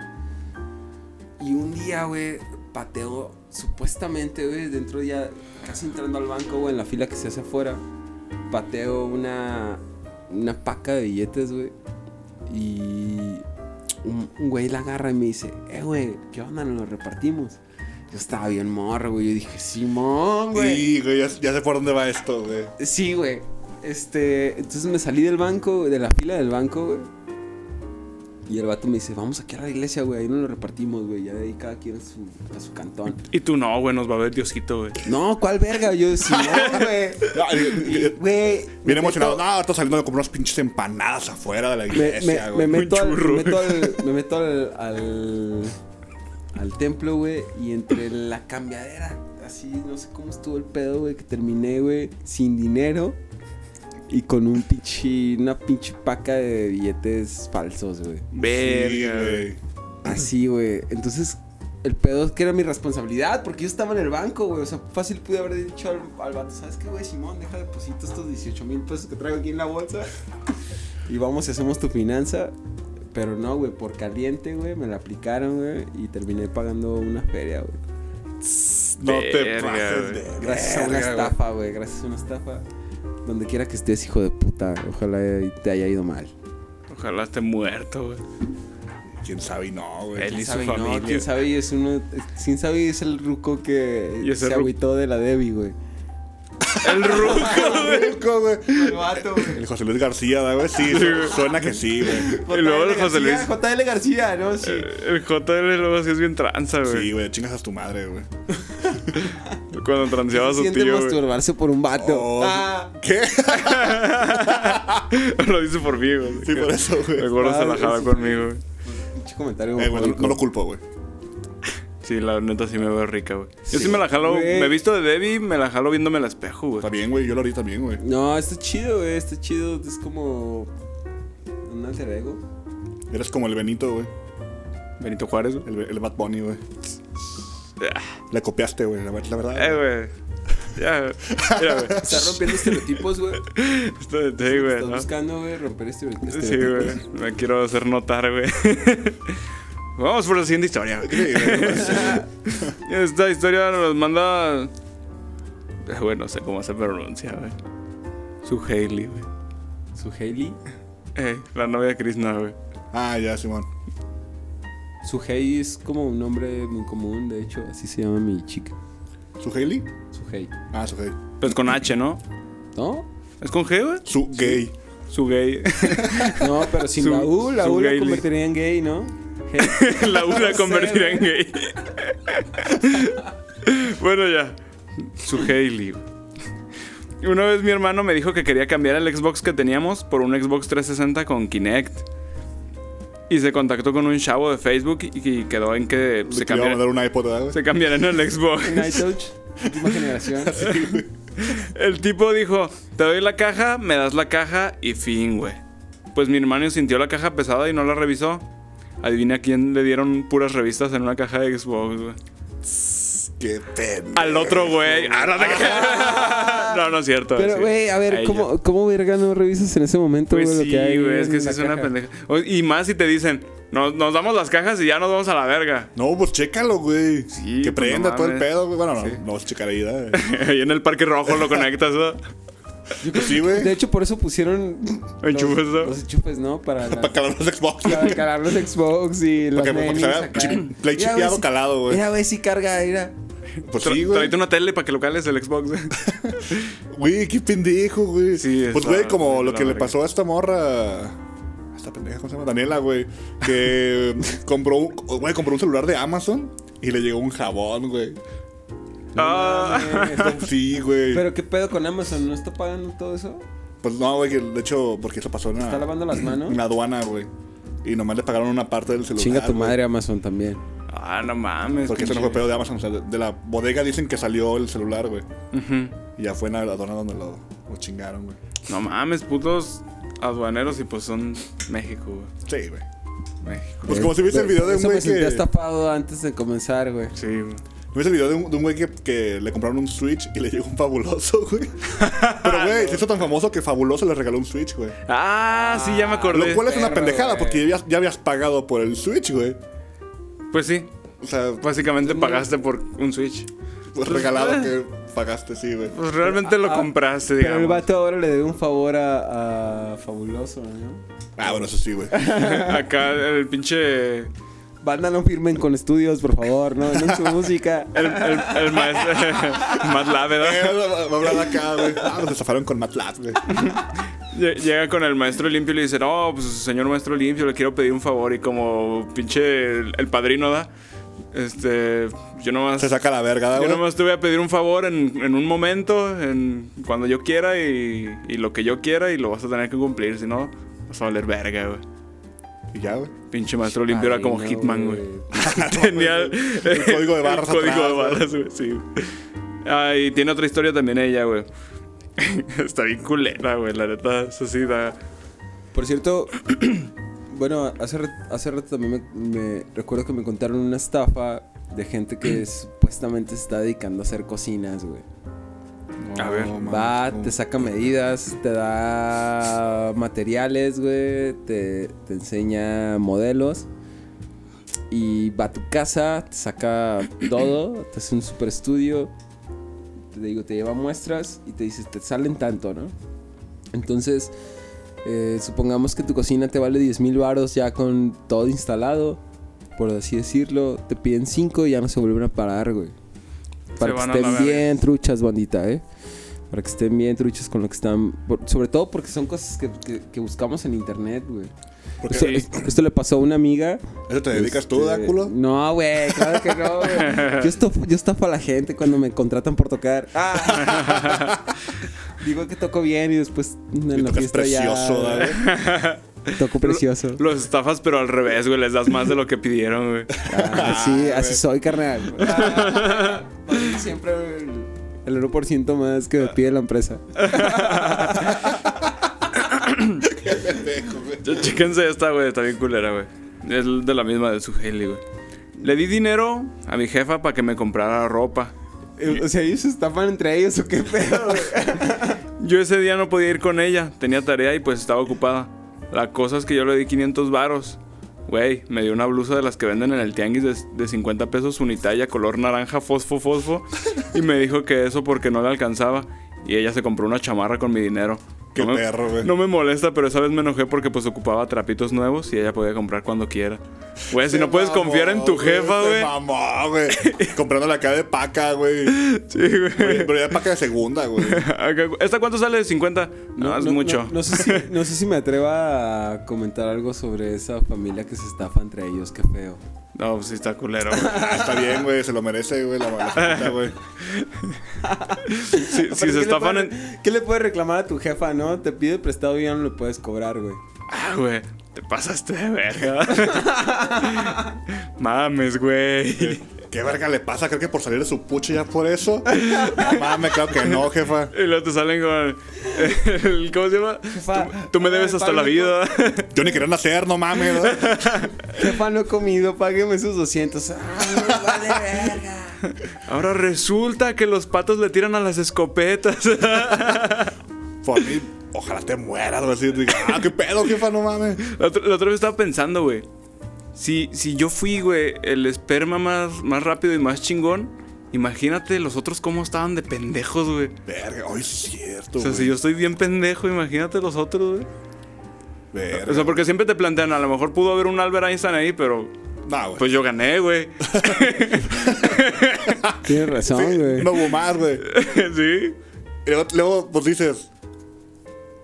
Y un día, güey, pateo supuestamente, güey, dentro ya, casi entrando al banco, güey, en la fila que se hace afuera, pateo una, una paca de billetes, güey. Y un, un güey la agarra y me dice, eh, güey, ¿qué onda? Nos lo repartimos. Yo estaba bien morro, güey. Yo dije, Simón, güey. Sí, güey, ya, ya sé por dónde va esto, güey. Sí, güey. Este, entonces me salí del banco, de la fila del banco, güey. Y el vato me dice, vamos aquí a la iglesia, güey, ahí nos lo repartimos, güey. Ya de ahí cada quien a su, a su cantón. Y tú no, güey, nos va a ver Diosito, güey. No, ¿cuál verga? Yo, güey. No, y- Güey. me Bien emocionado. meto- No, ahorita saliendo de comer unas pinches empanadas afuera de la Me, iglesia, me- güey. me meto, al, me churro. meto al, me meto al, al, al templo, güey, y entre la cambiadera, así, no sé cómo estuvo el pedo, güey, que terminé, güey, sin dinero y con un pinche, una pinche paca de billetes falsos, güey. Verga, güey. Así, güey. Entonces, el pedo es que era mi responsabilidad, porque yo estaba en el banco, güey. O sea, fácil pude haber dicho al, al vato, ¿sabes qué, güey, Simón? Deja deposito estos 18 mil pesos que traigo aquí en la bolsa. Y vamos y hacemos tu finanza. Pero no, güey, por caliente, güey, me la aplicaron, güey. Y terminé pagando una feria, güey. No te pases Gracias a una estafa, güey. Gracias a una estafa. Donde quiera que estés, hijo de puta. Ojalá te haya ido mal. Ojalá esté muerto, güey. Quién sabe y no, güey. Él y su familia. No, quién sabe y es uno. Quién sabe y es el ruco que se ru- agüitó de la Debbie, güey. El ruco, güey. El vato, güey. El José Luis García, ¿da, güey. Sí, su- suena que sí, güey. Y luego el José Luis. JL García, ¿no? Sí. El JL luego sí es bien tranza, güey. Sí, güey, chingas a tu madre, güey. cuando transeaba a su siente tío, güey. masturbarse por un vato. Oh, Ah, ¿Qué? Lo dice por mí, güey. Sí, por eso, güey. El gordo se la Ah, jala sí. conmigo, güey. pinche comentario Eh, güey, no, homofóbico. no lo culpo, güey. Sí, la neta sí me veo rica, güey. Yo sí, Sí, me la jalo, me he visto de Debbie, me la jalo viéndome al espejo, güey. Está bien, güey. Yo lo haría también, güey. No, está chido, güey. Está chido. Es como un alter ego. Eres como el Benito, güey. Benito Juárez, güey. El, el Bad Bunny, güey. Le copiaste, güey. La, ver- la verdad. Eh, güey. Ya, mira, güey. Está rompiendo estereotipos, güey. Esto- Sí, güey. Estás ¿no? buscando, güey, romper estere- estereotipos. Sí, güey. Me quiero hacer notar, güey. Vamos por la siguiente historia, güey. Sí, güey. Esta historia nos manda. Eh, Güey, no sé cómo se pronuncia, güey. Su Hailey, güey. Su Hailey. Eh, la novia de Krishna, güey. ah, ya, Simón. Su Hey es como un nombre muy común, de hecho, así se llama mi chica. ¿Su Hailey? Su Hey. Ah, su gay. Pues con H, ¿no? ¿No? ¿Es con G, güey? Su gay. Su gay. No, pero sin Su- la U, la U la convertiría en gay, ¿no? Hey. la U la sé, en gay. bueno, ya. Su Hailey. Una vez mi hermano me dijo que quería cambiar el Xbox que teníamos por un Xbox 360 con Kinect. Y se contactó con un chavo de Facebook y, y quedó en que se Se iba a mandar cambiara, un iPod, se cambiara en el Xbox. En iTouch, última generación. El tipo dijo, te doy la caja, me das la caja y fin, güey. Pues mi hermano sintió la caja pesada y no la revisó. Adivina a quién le dieron puras revistas en una caja de Xbox, güey. Qué pena. Al otro güey. Ah, no, no, es cierto. Pero, sí. güey, a ver. ¿cómo, ¿cómo verga no revisas en ese momento, Pues güey, lo sí, que hay güey, es que sí es una caja? pendeja. Y más si te dicen, nos, nos damos las cajas y ya nos vamos a la verga. No, pues chécalo, güey. Sí, que pues, prenda no todo el pedo, güey. Bueno, no, Sí. no vas a checar ahí, en el parque rojo lo conectas, ¿no? Pues sí, güey. De hecho, por eso pusieron Enchufes, los, ¿no? los enchufes, ¿no? Para, la- Para calar los Xbox. para cargar los Xbox y los Para que, para que se vea play chipeado calado, güey. Mira, güey, si carga, mira. Pues Tra- sí, güey. Tráete una tele para que lo cales el Xbox. güey. Güey, qué pendejo, güey. Sí, Pues, está- güey, como está lo que le pasó a esta morra. a Esta pendeja, ¿cómo se llama? Daniela, güey. Que compró, un, güey, compró un celular de Amazon y le llegó un jabón, güey. Ah. Mames. Sí, güey. Pero qué pedo con Amazon, ¿no está pagando todo eso? Pues no, güey, que de hecho, porque eso pasó en ¿Está una, lavando las manos? una aduana, güey. Y nomás le pagaron una parte del celular. Chinga tu güey. madre Amazon también. Ah, no mames. Porque eso no pinche. fue pedo de Amazon. O sea, de, de la bodega dicen que salió el celular, güey. Ujú. Y ya fue en la aduana donde lo, lo chingaron, güey. No mames, putos aduaneros y pues son México, güey. Sí, güey. México. Pues como si viste el video de un güey que. estafado antes de comenzar, güey. Sí, güey. ¿No viste el video de un, güey que, que le compraron un Switch y le llegó un fabuloso, güey? Pero, güey, se hizo tan famoso que fabuloso le regaló un Switch, güey. Ah, sí, ya me acordé. Lo cual es una pendejada güey. porque ya ya habías pagado por el Switch, güey. Pues sí, O sea, básicamente pagaste por un Switch. pues regalado que pagaste, sí, güey. Pues realmente lo Ah, compraste, Pero el digamos. vato ahora le debe un favor a, a Fabuloso, ¿no? Ah, bueno, eso sí, güey. Acá el pinche. Banda, no firmen con estudios, por favor, no, no su música. El, el, el maestro. MATLAB, ¿verdad? Eh, Va a hablar acá, güey. Ah, nos desafaron con MATLAB, güey. Lle- Llega con el maestro limpio y le dice: No, pues señor maestro limpio, le quiero pedir un favor. Y como pinche el, el padrino da, este. Yo nomás. Se saca la verga, Yo güey. nomás te voy a pedir un favor en, en un momento, en cuando yo quiera y, y lo que yo quiera y lo vas a tener que cumplir, si no, vas a valer verga, güey. Y ya, güey. Pinche maestro limpio era Ay, como no, Hitman, güey. Tenía el, El código de barras el código atrás, de barras, güey, sí. Ah, y tiene otra historia también ella, güey. Está bien culera, güey, la neta, eso sí da... Por cierto, bueno, hace, hace rato también me, me- recuerdo que me contaron una estafa de gente que supuestamente se está dedicando a hacer cocinas, güey. A ver. Va, te saca medidas, te da materiales, güey, te, te enseña modelos. Y va a tu casa, te saca todo, te hace un super estudio. Te digo, te lleva muestras y te dice, te salen tanto, ¿no? Entonces, eh, supongamos que tu cocina te vale 10 mil baros ya con todo instalado. Por así decirlo, te piden 5 y ya no se vuelven a parar, güey. Para Se que estén bien truchas, bandita, ¿eh? Para que estén bien truchas con lo que están... por- sobre todo porque son cosas que, que- que buscamos en internet, güey. Porque Esto, es- esto le pasó a una amiga. ¿Eso te dedicas tú, Este, Dáculo? No, güey, claro que no, güey. Yo estafo, yo estafo a la gente cuando me contratan por tocar. Ah. Digo que toco bien y después en Y la fiesta precioso, ya... Toco precioso. Los estafas, pero al revés, güey. Les das más de lo que pidieron, güey. Ah, sí, así soy, carnal. Ah, siempre el, el 1% más que me pide la empresa. Ch- Chéquense esta, güey. Está bien culera, güey. Es de la misma de su Haley, güey. Le di dinero a mi jefa para que me comprara ropa. O sea, ellos se estafan entre ellos o qué pedo? Yo ese día no podía ir con ella. Tenía tarea y pues estaba ocupada. La cosa es que yo le di 500 varos. Güey, me dio una blusa de las que venden en el tianguis de, de 50 pesos unitalla, color naranja, fosfo, fosfo. Y me dijo que eso porque no le alcanzaba. Y ella se compró una chamarra con mi dinero. Qué no me, perro, güey. No me molesta, pero esa vez me enojé porque pues ocupaba trapitos nuevos y ella podía comprar cuando quiera. Güey, si no puedes mamó, confiar en tu jefa, güey. mamó, güey. Comprando la cara de paca, güey. Sí, güey. Pero ya paca de segunda, güey. ¿Esta cuánto sale? 50. No, es mucho. No, no sé si, no sé si me atreva a comentar algo sobre esa familia que se estafa entre ellos. Qué feo. No, pues sí está culero. güey. Está bien, güey. Se lo merece, güey. La malajita, güey. Si, si se ¿qué le estafan puedes- en... ¿Qué le puedes reclamar a tu jefa, no? Te pide prestado y ya no le puedes cobrar, güey. Ah, güey. Te pasaste de verga. Mames, güey. ¿Qué verga le pasa? Creo que por salir de su pucho ya por eso. No mames, claro que no, jefa. Y luego te salen con... el- ¿Cómo se llama? Jefa, Tú, tú me debes ay, hasta la vida. Yo ni quería nacer, no mames. ¿no? Jefa, no he comido, págueme esos 200. Ah, vale verga. Ahora resulta que los patos le tiran a las escopetas. Por mí, ojalá te mueras, güey. Así, ah, qué pedo, jefa, no mames. La otra, la otra vez estaba pensando, güey. Si, si yo fui, güey, el esperma más, más rápido y más chingón, imagínate los otros cómo estaban de pendejos, güey. Verga, hoy sí es cierto, O sea, güey. si yo estoy bien pendejo, imagínate los otros, güey. Verga. O sea, porque siempre te plantean, a lo mejor pudo haber un Albert Einstein ahí, pero No, güey. pues yo gané, güey. Tienes razón, güey. No hubo más, güey. sí. Y luego, luego, pues dices,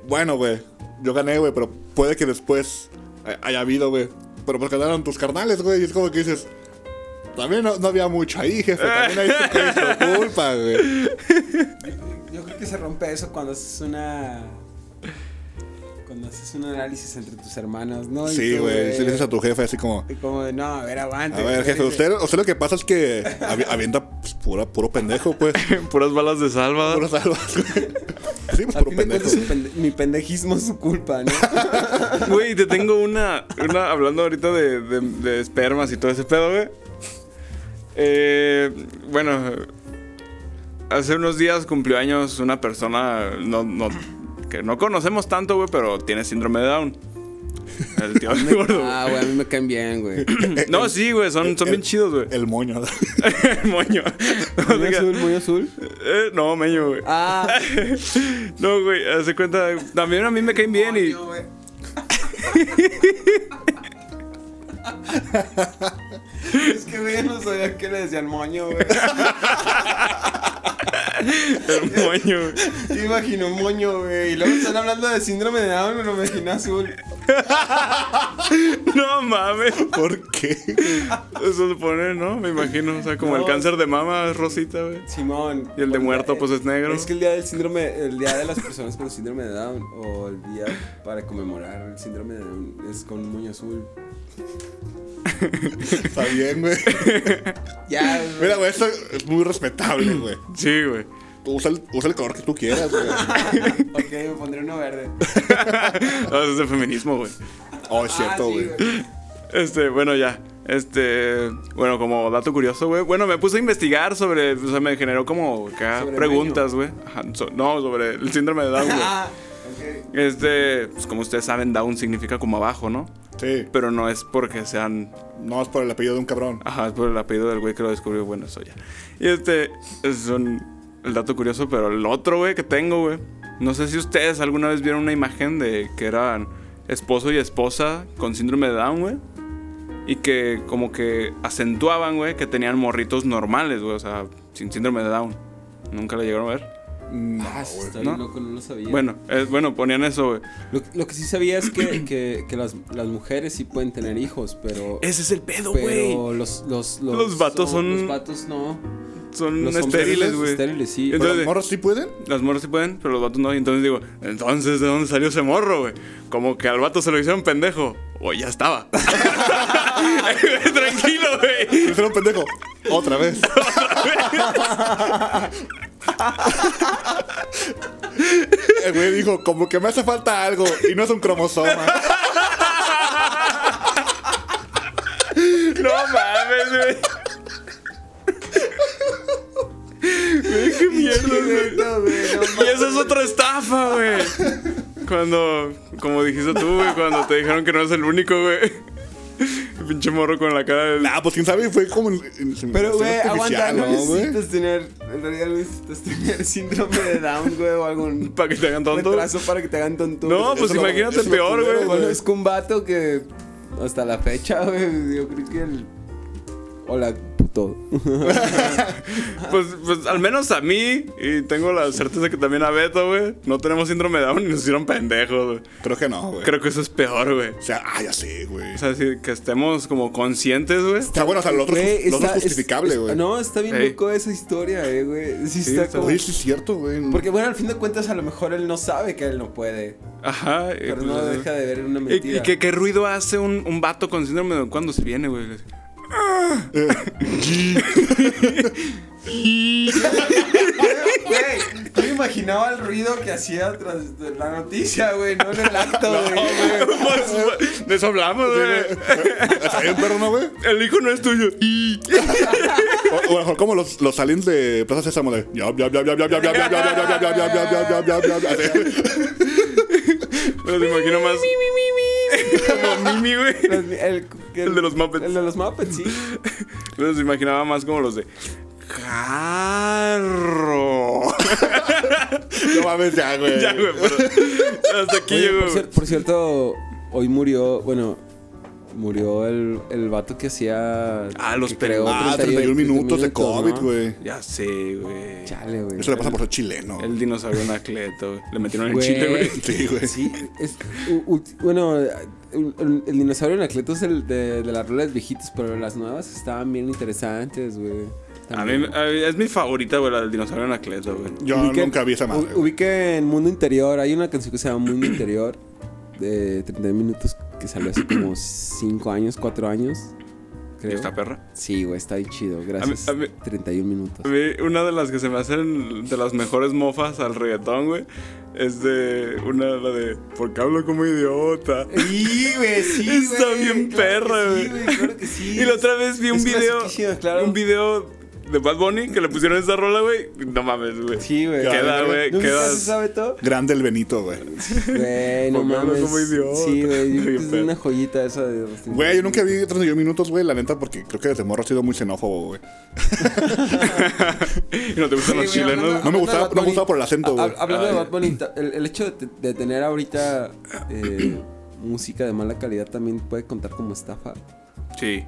bueno, güey, yo gané, güey, pero puede que después hay- haya habido, güey. Pero pues ganaron tus carnales, güey. Y es como que dices, también no, no había mucho ahí, jefe. También ahí tu, es culpa, güey. Yo creo que se rompe eso cuando haces una. Cuando haces un análisis entre tus hermanos, ¿no? Sí, güey. Si le dices a tu jefe así como, y Como de, no, a ver, aguante. a ver, jefe, güey". usted, usted lo que pasa es que avi- avienta pues, pura, puro pendejo, pues. Puras balas de salva. Puro salvas, güey. Sí, pues puro pendejo. pende- mi pendejismo es su culpa, ¿no? Güey, te tengo una, una hablando ahorita de, de- de espermas y todo ese pedo, güey. Eh, bueno, hace unos días cumplió años una persona no, no- que no conocemos tanto, güey, pero tiene síndrome de Down. El tío gordo. ah, güey, a mí me caen bien, güey. No, sí, güey, son, son bien chidos, güey. El moño. El moño. Diga- azul, muy azul. eh, no, meño, güey. Ah, No, güey, hace cuenta. También a mí me caen bien y. Coño, güey. es que, güey, no sabía que le decían moño, güey. El moño, güey. Yo imaginé un moño, güey. Y luego están hablando de síndrome de Down, me lo imaginé azul. No mames. ¿Por qué? Eso se pone, ¿no? Me imagino. O sea, como el cáncer de mama es rosita, güey. Simón. Y el de muerto, día- pues, es negro. Es que el día del síndrome, el día de las personas con síndrome de Down, o el día para conmemorar el síndrome de Down, es con un moño azul. Está bien, güey. Ya, Mira, güey, esto es muy respetable, güey. Sí, güey. Usa el, usa el color que tú quieras, güey. Ok, me pondré uno verde. No, eso es de feminismo, güey. Oh, es cierto, Ah, sí, güey. Este, bueno, ya. Este, bueno, como dato curioso, güey. Bueno, me puse a investigar sobre, o sea, me generó como acá preguntas, güey. Ajá, so- no, sobre el síndrome de Down, güey. Ah, ok. Este, pues como ustedes saben, Down significa como abajo, ¿no? Sí. Pero no es porque sean No es por el apellido de un cabrón. Ajá, es por el apellido del güey que lo descubrió. Bueno, eso ya. Y este es un, el dato curioso, pero el otro, güey, que tengo, güey. No sé si ustedes alguna vez vieron una imagen de que eran esposo y esposa con síndrome de Down, güey. Y que como que acentuaban, güey, que tenían morritos normales, güey. O sea, sin síndrome de Down. Nunca lo llegaron a ver. No, Ah, está ¿no? bien loco, no lo sabía. Bueno, eh, bueno, ponían eso, güey. Lo, lo que sí sabía es que, que, que las, las mujeres sí pueden tener hijos, pero. Ese es el pedo, güey. pero los, los, los, Los vatos son- Los vatos no. Son Los estériles, güey. Estériles, sí. ¿Pero Entonces- las morras sí pueden? Las morras sí pueden, pero los vatos no. Y entonces digo, entonces, ¿de dónde salió ese morro, güey? Como que al vato se lo hicieron pendejo. O ya estaba. Tranquilo, güey. Un pendejo. Otra vez. El güey dijo, como que me hace falta algo y no es un cromosoma. No mames, güey. Güey, qué mierda, güey. No, güey, no Y esa es otra estafa, güey. Cuando, como dijiste tú, güey, cuando te dijeron que no eres el único, güey. El pinche morro con la cara de... Nah, pues quién sabe, fue como. en- en- Pero, güey, aguanta, no necesitas tener. En realidad, no necesitas tener síndrome de Down, güey, o algún Para que te hagan tonto. retraso para que te hagan tonto. No, pues Eso- imagínate lo peor, güey. Bueno, es que un vato que hasta la fecha, güey, yo creo que el... Hola, puto. Pues, pues al menos a mí, y tengo la certeza que también a Beto, güey, no tenemos síndrome de Down y nos hicieron pendejos, güey. Creo que no, güey. Creo que eso es peor, güey. O sea, ah, ya sé, güey. O sea, sí, que estemos como conscientes, güey. Sea, bueno, o sea, lo otro, Güey, es, lo otro está- es justificable, es- güey. No, está bien Ey. loco esa historia, eh, güey. Sí, Sí, está está- como... Oye, sí es cierto, güey. Porque, bueno, al fin de cuentas, a lo mejor él no sabe que él no puede. Ajá. y Pero pues, no eh, deja de ver una ¿Y, mentira. y qué, qué ruido hace un, un vato con síndrome de Down cuando se viene, güey? Güey, yo me imaginaba el ruido que hacía tras de la noticia, güey, no en el acto, güey. Pues, de eso hablamos, güey. Está bien, perro, ¿no, güey? El hijo no es tuyo. Y... O, mejor como los, los aliens de Plaza Sésamo de. Ya, ya, ya, ya, ya, ya, ya, ya, ya, ya, ya, ya, ya, ya, ya, ya, ya, ya. Así. Me los imagino más. Como Mimi, güey. El, El de los Muppets. El de los Muppets, sí. Los imaginaba más como los de. Carro. No mames, ya, güey. ya, güey, pero. Hasta aquí Oye, llegó. por, cier- por cierto, hoy murió, bueno, murió el, el vato que hacía... Ah, los que creó Ah, 31 minutos de COVID, ¿no? güey. Ya sé, güey. Chale, güey. Eso le pasa por ser chileno. El dinosaurio Anacleto, güey. Le metieron el Güey. chile, güey. Sí, güey. Sí, es, u- u- bueno, el, dinosaurio Anacleto es el de, de las rolas viejitas, pero las nuevas estaban bien interesantes, güey. A mí, a mí- es mi favorita, güey, la del dinosaurio Anacleto, güey. Yo nunca vi esa madre. u- güey. Ubiquen Mundo Interior. Hay una canción que se llama Mundo Interior de 30 minutos que salió hace como 5 años, 4 años. ¿Y Creo. esta perra? Sí, güey, está ahí chido. Gracias. A mí- a mí- 31 minutos. A mí, una de las que se me hacen de las mejores mofas al reggaetón, güey, es de una, la de, porque hablo como idiota. Sí, güey, sí, Está bien claro perra, sí, güey. Claro que sí. Y la otra vez vi un Es video, claro. un video de Bad Bunny que le pusieron esa rola, güey. No mames, güey. Sí, güey. Queda, güey, ¿No quedas- se sabe todo? Grande el Benito, güey. Güey, no mames. como idiota. Sí, güey. Es una joyita esa de. Güey, yo nunca vi 31 minutos, güey, la neta, porque creo que desde morro ha sido muy xenófobo, güey. y no te gustan Sí, los chilenos. hablando- No me gustaba, no me gustaba por el acento, güey. ha- Hablando de Ay. Bad Bunny, el, el hecho de, de tener ahorita eh, música de mala calidad también puede contar como estafa. Sí.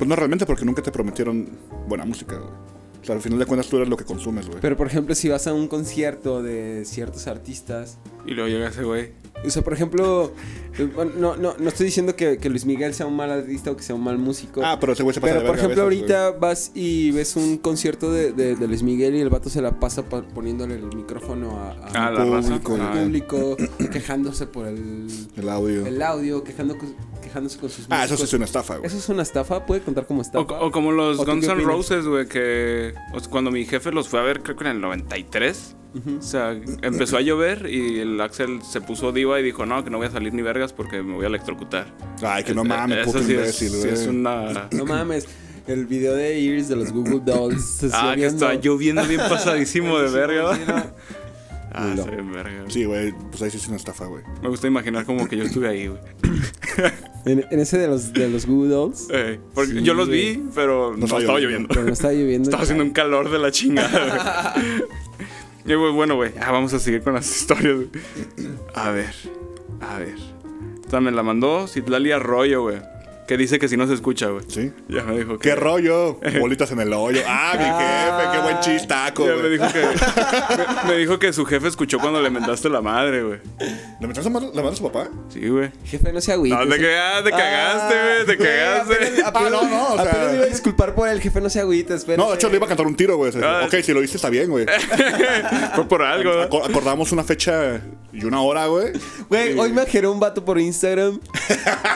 Pues no realmente, porque nunca te prometieron buena música, güey. O sea, al final de cuentas tú eres lo que consumes, güey. Pero por ejemplo, si vas a un concierto de ciertos artistas, Y luego llega ese güey. o sea, por ejemplo, bueno, no, no, no estoy diciendo que, que Luis Miguel sea un mal artista o que sea un mal músico. Ah, pero ese güey se pasa Pero de por ejemplo, veces, ahorita vas y ves un concierto de, de- de Luis Miguel y el vato se la pasa pa- poniéndole el micrófono a, a- Ah, la raza. público, al Ah, público, quejándose por el. El audio. el audio, quejando, quejándose con sus Ah, eso sí músicos. es una estafa, güey. Eso es una estafa, puede contar como estafa. o como los ¿O tú Guns N'? Roses, güey, que o sea, cuando mi jefe los fue a ver, creo que en el 93. O sea, empezó a llover y el Axel se puso diva y dijo, no, que no voy a salir ni vergas porque me voy a electrocutar. Ay, que no Eh, mames, eso puto sí es, imbécil, sí güey. es una... No mames, el video de Iris de los Google Dolls. se Ah, que viendo. está lloviendo bien pasadísimo de verga. Sí, no. Ah, está bien verga. Sí, güey, pues ahí sí es una estafa, güey. Me gusta imaginar como que yo estuve ahí, güey. En, en ese de los, de los Google Dolls. Eh, porque Sí, yo los güey. vi, pero no, estaba estaba lloviendo. lloviendo. Pero no estaba lloviendo. Estaba haciendo un calor de la chingada, güey. Y, güey, bueno, güey, ah, vamos a seguir con las historias, güey. A ver, a ver. Esta me la mandó Citlali Arroyo, güey. Que dice que si no se escucha, güey. Sí. Ya me dijo que. ¿Qué rollo? Bolitas en el hoyo. Ah, mi jefe, qué buen chistaco, Ya me dijo que. me, me dijo que su jefe escuchó cuando le mentaste la madre, güey. ¿Le metiste la mano a su papá? Sí, güey. Jefe, no se agüite. No, te, sí. cagaste, te cagaste, güey. Te cagaste. Apenas, apenas- Ah, no, no, o sea- apenas me iba a disculpar por el jefe, no se agüite, espérate. No, de hecho le iba a cantar un tiro, güey. Ah. Ok, si lo hice está bien, güey. Fue por algo, acordamos una fecha y una hora, güey. Güey, hoy me ajeró un vato por Instagram.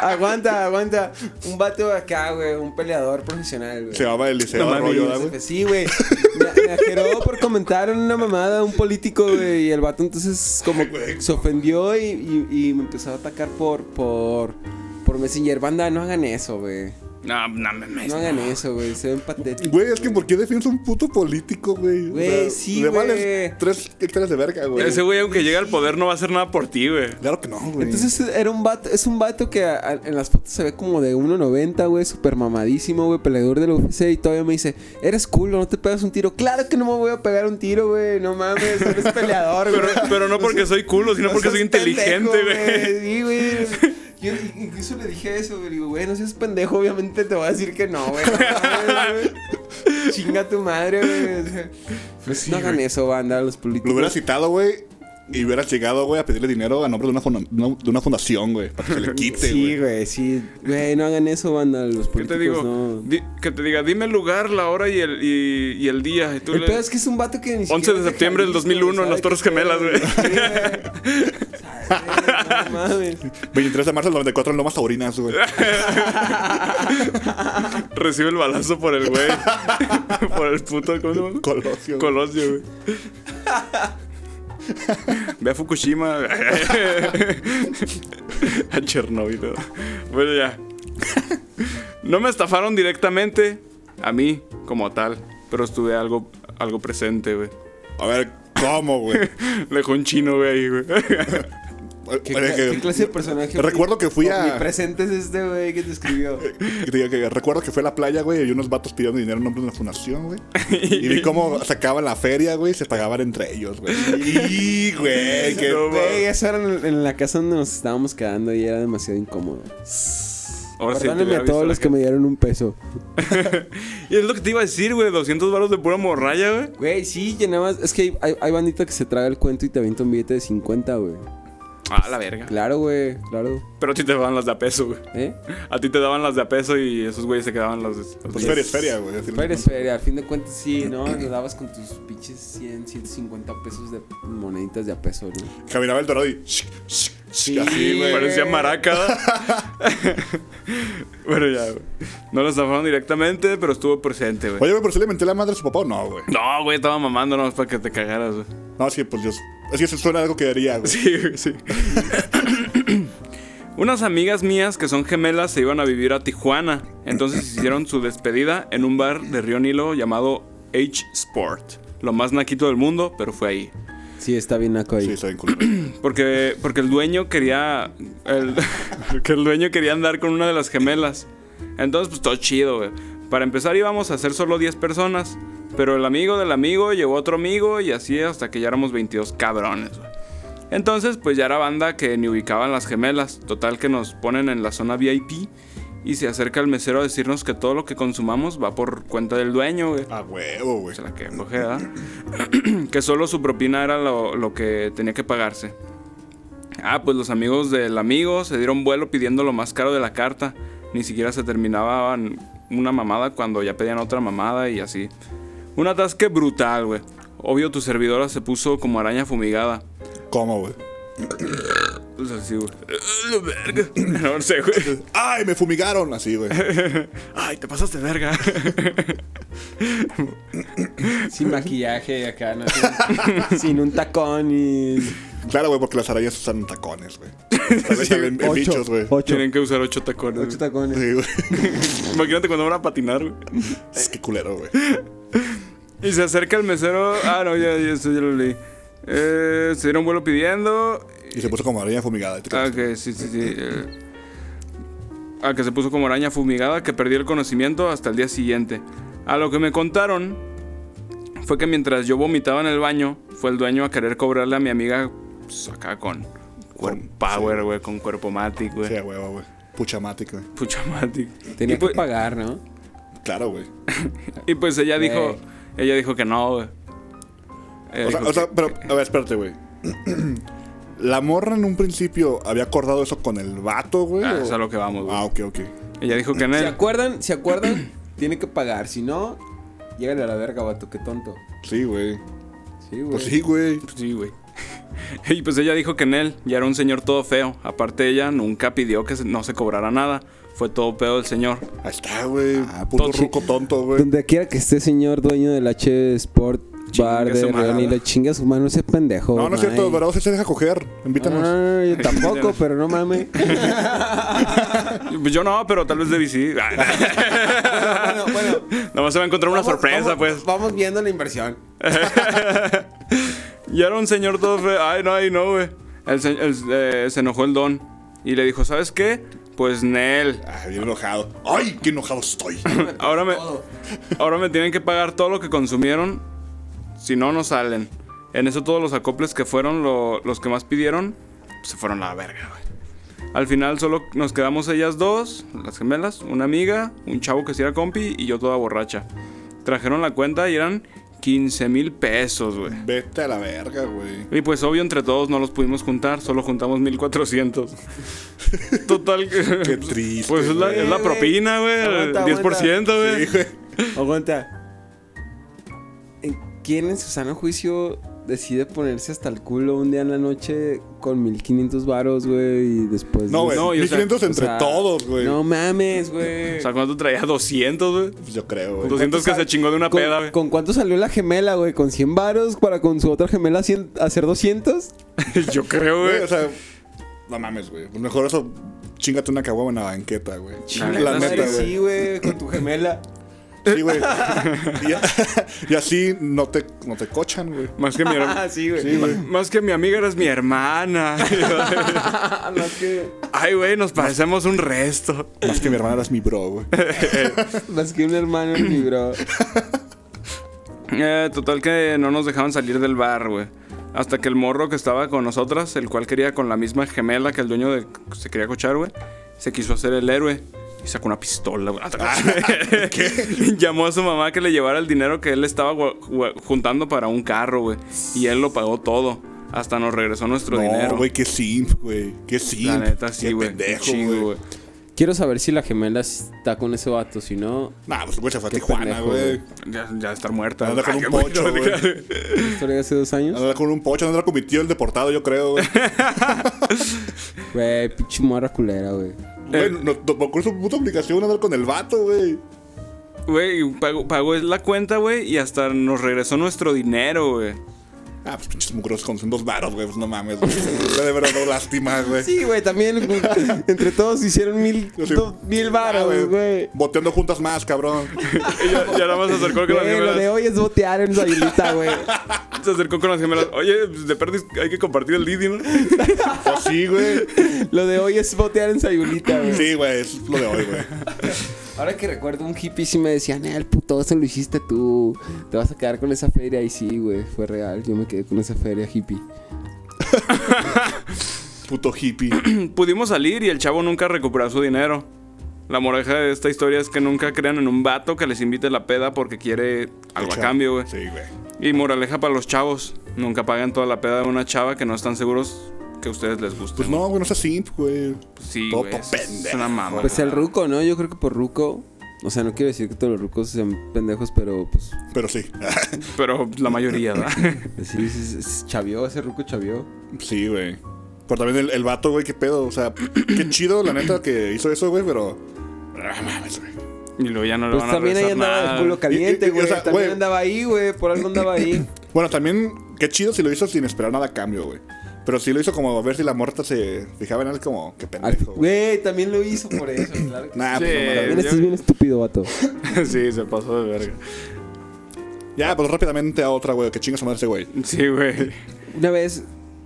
aguanta, aguanta. Un vato acá, güey, un peleador profesional, güey. Se llamaba Eliseo No mames, Arroyo, Sí, ¿verdad, güey? Sí, güey. Me, me ajeró por comentar en una mamada un político, güey. Y el vato entonces como güey. se ofendió y, y- y me empezó a atacar por, por, por Messenger. Banda, no hagan eso, güey. No, no mames. No hagan eso, güey. Se ven patéticos. Güey, es que ¿por qué defiendes un puto político, güey? Güey, sí, le vales tres hectáreas de verga, güey. Ese güey, aunque llegue al poder, no va a hacer nada por ti, güey. Claro que no, güey. Entonces era un vato, es un vato que a- a- en las fotos se ve como de 1.90, güey, súper mamadísimo, güey, peleador del UFC y todavía me dice, eres culo, no te pegas un tiro. Claro que no me voy a pegar un tiro, güey, no mames, eres peleador, güey. Pero, pero no porque soy culo, sino No porque soy inteligente, güey. Sí, güey. Yo incluso le dije eso, güey. Digo, güey, no seas pendejo, obviamente te voy a decir que no, güey. güey. Chinga tu madre, güey. Pues no hagan eso, banda, los políticos. Lo hubieras citado, güey. Y hubieras llegado, güey, a pedirle dinero a nombre de una, funda- de una fundación, güey. Para que se le quite, Sí, güey. güey, sí. Güey, no hagan eso, banda, los ¿Qué políticos te digo? no. Di- que te diga, dime el lugar, la hora y el, y, y el día. Y tú El le- pedo es que es un vato que ni 11 siquiera de septiembre del Jalisco, 2001 en ¿sabe las Torres Gemelas, güey. Güey. No mames. 23 de marzo del 94 en Lomas Taurinas, güey. Recibe el balazo por el güey. por el puto, ¿cómo se llama? Colosio. güey. Colosio, güey. Ve a Fukushima. a Chernobyl. ¿no? Bueno, ya. No me estafaron directamente a mí como tal, pero estuve algo, algo presente, güey. A ver, ¿cómo, güey? Dejó un chino, güey, ahí, güey. ¿Qué, que- clase de personaje? Recuerdo que fui a- Mi presente es este, güey, que te escribió. que que recuerdo que fue a la playa, güey, y unos vatos pidiendo dinero en nombre de una fundación, güey. Y vi cómo sacaban la feria, güey, y se pagaban entre ellos, güey. Y, güey, que... No, Güey, eso era en, en la casa donde nos estábamos quedando y era demasiado incómodo. Ahora sí te Perdónenme hubiera a todos los que me dieron un peso. Y es lo que te iba a decir, güey. 200 baros de pura morralla, güey. Güey, sí, llenabas. Es que hay, hay, hay bandita que se traga el cuento y te avienta un billete de 50, güey. Ah, la verga. Claro, güey, claro. Pero a ti te daban las de a peso, güey. ¿Eh? A ti te daban las de a peso y esos güeyes se quedaban las de. las Pues feria es feria, güey. Feria es feria, al fin de cuentas sí, ¿no? Le dabas con tus pinches 100, 150 pesos de moneditas de a peso, ¿no? Caminaba el dorado y... Sí, güey. Parecía maraca. bueno, ya, güey. No lo estafaron directamente, pero estuvo presente, güey. Oye, güey, ¿por si le menté la madre a su papá o no, güey? No, güey, estaba mamando nomás para que te cagaras, güey. No, sí, pues yo... Es que eso suena algo que haría, güey. Sí, güey, sí. Unas amigas mías que son gemelas se iban a vivir a Tijuana. Entonces hicieron su despedida en un bar de Río Nilo llamado H Sport. Lo más naquito del mundo, pero fue ahí. Sí, está bien naco ahí. Sí, está bien cool. Porque, porque el dueño quería. El, que el dueño quería andar con una de las gemelas. Entonces, pues todo chido, güey. Para empezar íbamos a ser solo 10 personas. Pero el amigo del amigo llevó otro amigo y así hasta que ya éramos 22 cabrones, güey. Entonces, pues ya era banda que ni ubicaban las gemelas. Total que nos ponen en la zona VIP y se acerca el mesero a decirnos que todo lo que consumamos va por cuenta del dueño, güey. A huevo, güey. Se la que coge, ¿verdad? que solo su propina era lo, lo que tenía que pagarse. Ah, pues los amigos del amigo se dieron vuelo pidiendo lo más caro de la carta. Ni siquiera se terminaban una mamada cuando ya pedían otra mamada y así. Un atasque brutal, güey. Obvio tu servidora se puso como araña fumigada. ¿Cómo, güey? Pues así, güey. La verga. No sé, güey. ¡Ay, me fumigaron! Así, güey. Ay, te pasaste de verga. Sin maquillaje acá, ¿no? Sin, sin un tacón y... Claro, güey, porque las arañas usan tacones, güey. Tal salen en bichos, güey. Ocho. Tienen que usar ocho tacones. Ocho tacones. Sí, güey. Imagínate cuando van a patinar, güey. Es que culero, güey. Y se acerca el mesero. Ah, no, ya, ya, eso ya lo leí. Eh, se dieron vuelo pidiendo. Y se puso como araña fumigada. Ah, que sí, sí, sí. eh. Ah, que se puso como araña fumigada, que perdí el conocimiento hasta el día siguiente. A lo que me contaron fue que mientras yo vomitaba en el baño, fue el dueño a querer cobrarle a mi amiga pues, acá con, Con- con power, güey, con cuerpo matic, güey. Sí, huevo, güey. Puchamatic, güey. Puchamatic. Tenía y, pues, que pagar, ¿no? Claro, güey. y pues ella dijo, Güey. ella dijo que no, güey. Ella O sea, dijo o sea, pero, a ver, espérate, güey. La morra en un principio había acordado eso con el vato, güey. ah, o- es a lo que vamos, güey. Ah, ok, ok. Ella dijo que en ¿Se él. acuerdan? ¿Se acuerdan? Tiene que pagar, si no, llégale a la verga, vato, qué tonto. Sí, güey. Sí, güey. Pues sí, güey. Sí, güey. Y pues ella dijo que en él ya era un señor todo feo. Aparte ella nunca pidió que se- no se cobrara nada. Fue todo pedo del señor. Ahí está, güey. Ah, Puto ruco tonto, güey. Donde quiera que esté señor dueño del H Sport Bar Chingue de su madre. León y la chinga su mano ese pendejo. No, no es cierto, mae. Dorados se deja coger. Invítanos. Yo tampoco, pero no mames. Pues yo no, pero tal vez Debbie sí. bueno, bueno. Nomás se va a encontrar una Vamos- sorpresa, vamos- pues. Vamos viendo la inversión. Ya era un señor todo feo. Ay, no, ay, no, güey. El se, el- eh, se enojó el don. Y le dijo, ¿sabes qué? Pues Nel. Ah, bien enojado. ¡Ay, qué enojado estoy! Ahora me, ahora me tienen que pagar todo lo que consumieron. Si no, no salen. En eso todos los acoples que fueron lo- los que más pidieron, se fueron a la verga, güey. Al final solo nos quedamos ellas dos, las gemelas, una amiga, un chavo que sí era compi y yo toda borracha. Trajeron la cuenta y eran 15 mil pesos, güey. Vete a la verga, güey. Y pues obvio entre todos no los pudimos juntar, solo juntamos 1400. Total que... Qué triste. Pues es la, es la güey. propina, güey. el Aguanta, 10%, güey. Sí, güey. Aguanta. ¿En- ¿Quién en su sano juicio decide ponerse hasta el culo un día en la noche con 1500 varos, güey? Y después. No, güey. No, y o sea, 1500 o entre sea, todos, güey. No mames, güey. O sea, ¿cuánto traía? 200, güey. Pues yo creo, güey. 200 que se chingó de una ¿Con, peda, güey. ¿Con cuánto salió la gemela, güey? ¿Con 100 varos para con su otra gemela cien- hacer 200? Yo creo, Güey, güey. o sea, no mames, güey. Pues mejor eso, chingate una caguama en la banqueta, güey. La neta, neta, sí, güey. güey, con tu gemela. Sí, güey. y, y así no te, no te cochan, güey. Más que mi hermana. Ah, sí, güey. Sí. Más que mi amiga eres mi hermana. no, que, Ay, güey, nos parecemos un resto. Más que mi hermana eras mi bro, güey. más que un hermano en mi bro. Eh, total que no nos dejaban salir del bar, güey. Hasta que el morro que estaba con nosotras, el cual quería con la misma gemela que el dueño de, se quería cochar, güey, se quiso hacer el héroe y sacó una pistola, güey. Llamó a su mamá que le llevara el dinero que él estaba juntando para un carro, güey. Y él lo pagó todo. Hasta nos regresó nuestro dinero. Güey, qué simp, güey. Qué simp. La neta, sí, Qué güey. pendejo, güey. Quiero saber si la gemela está con ese vato. Si no, Nah, pues güey se fue a Qué Tijuana, güey. Ya, ya estar muerta. Anda con Ay, un qué pocho, güey. ¿la historia de hace dos años. Anda con un pocho, anda con mi tío el deportado, yo creo, güey. Güey, pinche morra culera, güey. Güey, no, no, por su puta obligación andar con el vato, güey. Güey, pagó, pagó la cuenta, güey, y hasta nos regresó nuestro dinero, güey. Ah, pues pinches mugrosos con dos varos, güey. Pues no mames, güey. De verdad, no lástima, güey. Sí, güey, también entre todos hicieron mil, sí. do- mil Ah, varos, güey. Boteando juntas más, cabrón. Y ya, ya nada más se acercó con las Güey, lo de gemelas. hoy es botear en Sayulita, güey. Se acercó con las gemelas. Oye, pues, de perdis hay que compartir el Didi, ¿no? Pues sí, güey. Lo de hoy es botear en Sayulita, güey. Sí, güey, es lo de hoy, güey. Ahora que recuerdo, un hippie sí me decía, el puto, eso lo hiciste tú. Te vas a quedar con esa feria. Y sí, güey, fue real. Yo me quedé con esa feria hippie. Puto hippie. Pudimos salir y el chavo nunca recuperó su dinero. La moreja de esta historia es que nunca crean en un vato que les invite la peda porque quiere algo a cambio, güey. Sí, güey. Y moraleja para los chavos. Nunca paguen toda la peda de una chava que no están seguros que a ustedes les guste. Pues no, güey, no seas simp, güey. Sí, todo güey. es- Es pendejo. una mamá. Pues el ruco, ¿no? Yo creo que por ruco. O sea, no quiero decir que todos los rucos sean pendejos, pero pues. Pero sí. Pero la mayoría, ¿verdad? Sí, sí, sí, chavió, ese ruco chavió. sí, güey. Pero también el, el vato, güey, qué pedo. O sea, qué chido, la neta, que hizo eso, güey, pero. Ah, mames, güey. Y luego ya no Pues van a también ahí andaba nada. de culo caliente, güey. o sea, también güey. andaba ahí, güey. Por algo andaba ahí. Bueno, también, qué chido si lo hizo sin esperar nada a cambio, güey. Pero si lo hizo como a ver si la morta se fijaba en él, como, qué Al- pendejo. güey. Güey, también lo hizo por eso, claro. que- Nah, Sí. pues no mames. También estás bien estúpido, vato. sí, se pasó de verga. Ya, pues rápidamente a otra, güey. Que chinga su madre ese güey. Sí, güey. Una vez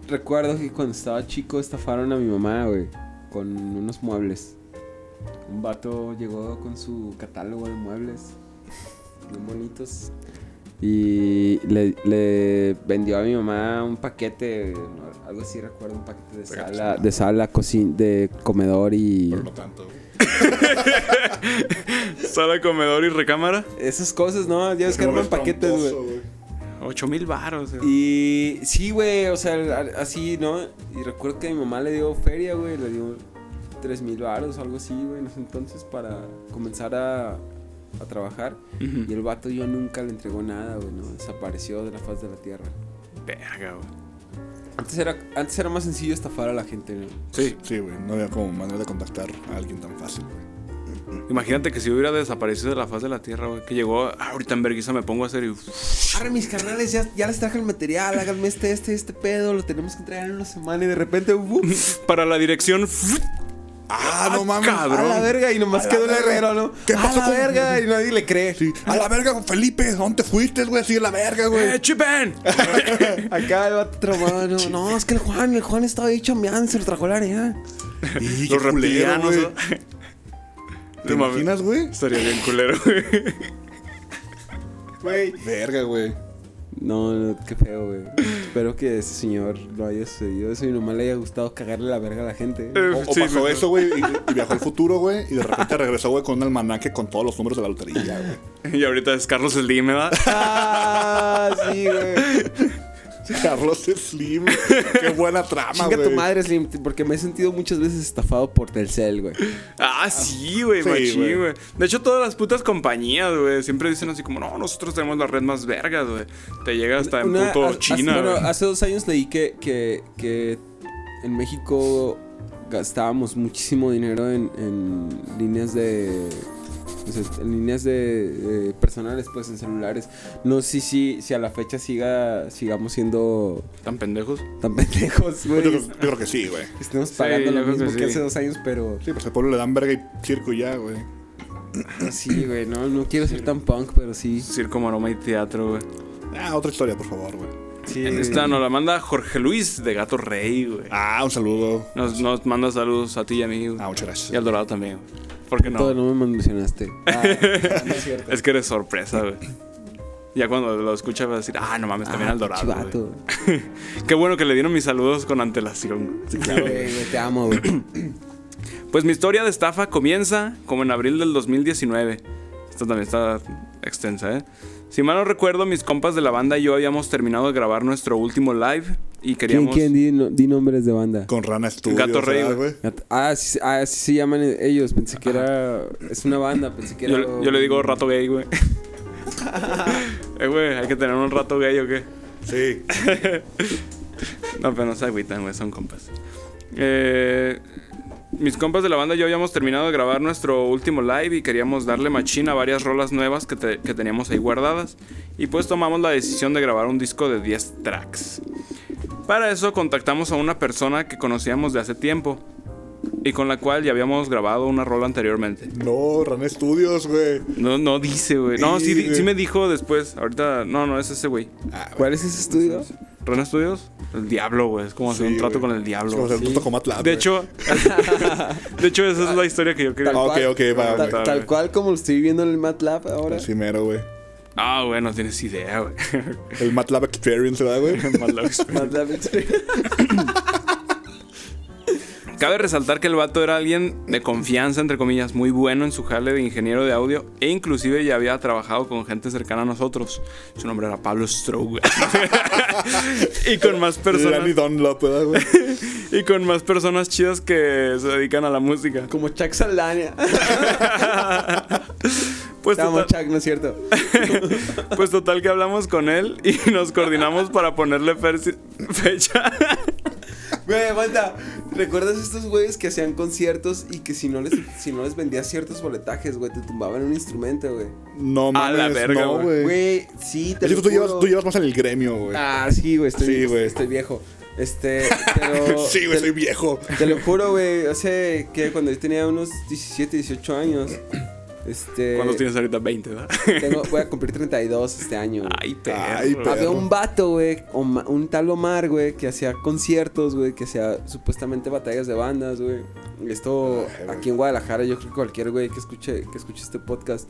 recuerdo que cuando estaba chico estafaron a mi mamá, güey, con unos muebles. Un vato llegó con su catálogo de muebles, bien bonitos. Y le, le vendió a mi mamá un paquete, algo así recuerdo, un paquete de sala, de sala, cocina, de comedor y Pero no tanto, güey. Sala, comedor y recámara. esas cosas, ¿no? Ya ves que es paquetes, güey. troncoso, güey. 8 mil baros. Y sí, güey, o sea, a- así, ¿no? Y recuerdo que mi mamá le dio feria, güey, le dio 3 mil baros o algo así, güey, en ese entonces para comenzar a, a trabajar. Y el vato yo nunca le entregó nada, güey, ¿no? Desapareció de la faz de la tierra. Verga, güey. Antes era, antes era más sencillo estafar a la gente, ¿no? Sí. Sí, güey. No había como manera de contactar a alguien tan fácil, güey. Imagínate que si hubiera desaparecido de la faz de la tierra, güey. Que llegó, ah, ahorita en vergüenza me pongo a hacer y... Ahora mis carnales, ya, ya les traje el material, háganme este, este, este pedo, lo tenemos que entregar en una semana y de repente, ¡uf! Para la dirección... Ah, no mames. cabrón. a la verga, y nomás A quedó el herrero, ¿no? ¿Qué a pasó la con- verga, y nadie le cree. Sí. A la verga, Felipe. ¿Dónde fuiste, güey? Sí, a la verga, güey. ¡Eh, Chipen! Acá el vato traumado, no, no, es que el Juan, el Juan estaba ahí chambeando se lo trajo la arena. Y Los reptilianos. ¿Te imaginas, güey? Estaría bien culero, güey. Güey. Verga, güey. No, no, qué feo, güey. Espero que ese señor lo haya sucedido eso y nomás le haya gustado cagarle la verga a la gente. Eh, O, o sí, pasó eso, güey, y, y viajó al futuro, güey, y de repente regresó, güey, con un almanaque con todos los números de la lotería, güey. Y ahorita es Carlos Slim, ¿verdad? Ah, sí, güey. Carlos Slim. Qué buena trama, Chinga güey. tu madre, Slim, porque me he sentido muchas veces estafado por Telcel, güey. Ah, sí, güey, Sí, machín, güey. güey. De hecho, todas las putas compañías, güey, siempre dicen así como, no, nosotros tenemos la red más vergas, güey. Te llega hasta en puto hace- China, Bueno, güey. hace dos años leí que, que, que en México gastábamos muchísimo dinero en, en líneas de. Sea, en líneas de, eh, personales, pues en celulares. No sé si, si a la fecha siga sigamos siendo Tan pendejos. tan pendejos, Yo, creo- güey. yo creo que sí, güey. Estemos Sí, pagando yo lo mismo que que, sí. hace dos años, pero Sí, pues al pueblo le dan verga y circo ya, güey. sí, güey, no, no quiero ser tan punk, pero sí. Circo, maroma y teatro, güey. Ah, otra historia, por favor, güey. sí Esta nos la manda Jorge Luis de Gato Rey, güey. Ah, un saludo. Nos, nos manda saludos a ti y a mí, güey. Ah, muchas gracias. Y al Dorado también, güey. ¿Por qué Todo no? no me mencionaste. Ah, no es cierto. Es que eres sorpresa, güey. Ya cuando lo escucha va a decir, ah, no mames, también Ah, al Dorado. Qué bueno que le dieron mis saludos con antelación. Claro, güey, te amo, güey. Pues mi historia de estafa comienza como en abril del 2019. Esto también está extensa, ¿eh? Si mal no recuerdo, mis compas de la banda y yo habíamos terminado de grabar nuestro último live y ¿Quién, queríamos... quién? Di, no- di nombres de banda. Con Rana Studios. Gato Rey, ¿verdad, güey. Ah, sí, ah, sí se llaman ellos. Pensé que era. Es una banda, pensé que era. Yo, yo le digo rato gay, güey. eh, güey, hay que tener un rato gay o qué. Sí. No, pero no se agüitan, güey, son compas. Eh, mis compas de la banda y yo habíamos terminado de grabar nuestro último live y queríamos darle machina a varias rolas nuevas que, te- que teníamos ahí guardadas. Y pues tomamos la decisión de grabar un disco de 10 tracks. Para eso contactamos a una persona que conocíamos de hace tiempo y con la cual ya habíamos grabado una rola anteriormente. No, Rana Studios, güey. No, no dice, güey. No, sí, Sí, me dijo después. Ahorita, no, no, es ese güey. Ah, ¿Cuál es ese estudio? ¿Ren Studios? El diablo, güey. Es como hacer Sí, un trato con el diablo. Es como hacer un puto Comatlán, De güey. hecho, de hecho, esa es la historia que yo quería. Ah, ok, ok, va, Tal, tal cual como lo estoy viendo en el MATLAB ahora. Sí, mero, güey. Ah, güey, no tienes idea, güey. El MATLAB Experience, ¿verdad, güey? Matlab Experience. MATLAB Experience. Cabe resaltar que el vato era alguien de confianza, entre comillas, muy bueno en su jale de ingeniero de audio e inclusive ya había trabajado con gente cercana a nosotros. Su nombre era Pablo Stroh. y con más personas Lenny Dunlop, ¿verdad, güey? y con más personas chidas que se dedican a la música. Como Chuck Saldaña. Pues total, Chuck, ¿no es cierto? pues total que hablamos con él y nos coordinamos para ponerle fecha. Güey, aguanta. ¿Recuerdas estos güeyes que hacían conciertos y que si no les, si no les vendías ciertos boletajes, güey, te tumbaban un instrumento, güey? No A mames, la verga, no, güey. sí, te lo tú llevas, juro. tú llevas más en el gremio, güey. Ah, sí, güey, estoy, Sí, güey. estoy viejo. Este, pero... sí, güey, soy viejo. Te lo juro, güey, hace que cuando yo tenía unos 17, 18 años, este... ¿Cuántos tienes ahorita? 20, ¿verdad? Tengo, voy a cumplir 32 este año. güey. Ay, perro. Ay, perro. Había un vato, güey, un tal Omar, güey, que hacía conciertos, güey, que hacía supuestamente batallas de bandas, güey. Esto Ay, aquí en Guadalajara, yo creo que cualquier güey que escuche, que escuche este podcast,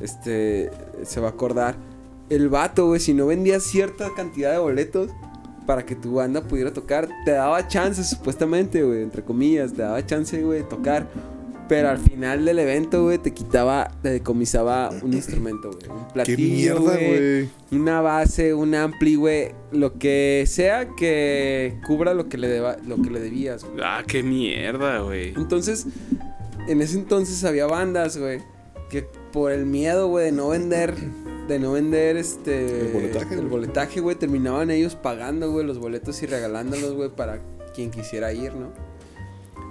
este, se va a acordar. el vato, güey, si no vendías cierta cantidad de boletos para que tu banda pudiera tocar, te daba chance, supuestamente, güey, entre comillas, te daba chance, güey, de tocar. Pero al final del evento, güey, te quitaba, te decomisaba un instrumento, güey. Un Qué platillo, mierda, güey. una base, un ampli, güey. Lo que sea que cubra lo que le, deba, lo que le debías, güey. Ah, qué mierda, güey. Entonces, en ese entonces había bandas, güey, que por el miedo, güey, de no vender, de no vender este... El boletaje, El güey. boletaje, güey, terminaban ellos pagando, güey, los boletos y regalándolos, güey, para quien quisiera ir, ¿no?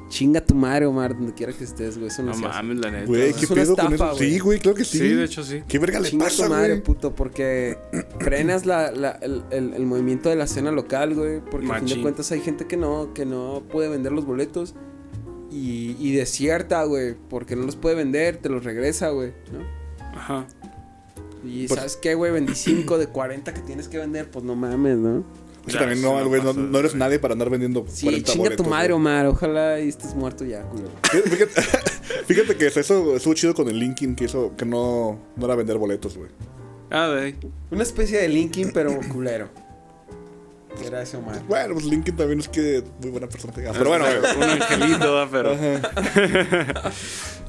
Chinga tu madre, Omar, donde quiera que estés, güey, eso no, No se hace. mames, la neta. Güey, ¿qué pedo con estafa, eso? güey. Sí, güey, claro que sí. Sí, de hecho sí. ¿Qué verga le Chinga pasa, tu madre, güey? puto, porque frenas la, la- el, el- el movimiento de la escena local, güey. Porque a fin de Machín. cuentas hay gente que no, que no puede vender los boletos. Y, y desierta, güey. Porque no los puede vender, te los regresa, güey. ¿no? Ajá. Y Pues- ¿sabes qué, güey? 25 de 40 que tienes que vender, pues no mames, ¿no? Sea, también no, güey, no, no eres güey. nadie para andar vendiendo Sí, 40 chinga boletos. tu madre, güey. Omar. Ojalá y estés muerto ya, culero. Fíjate, fíjate que eso estuvo chido con el Linkin que hizo que no, no era vender boletos, güey. Ah, ahí. Una especie de Linkin, pero culero. Era ese Omar. Bueno, pues Linkin también es que muy buena persona. Ah, Pero bueno, güey. Un angelito, da, pero.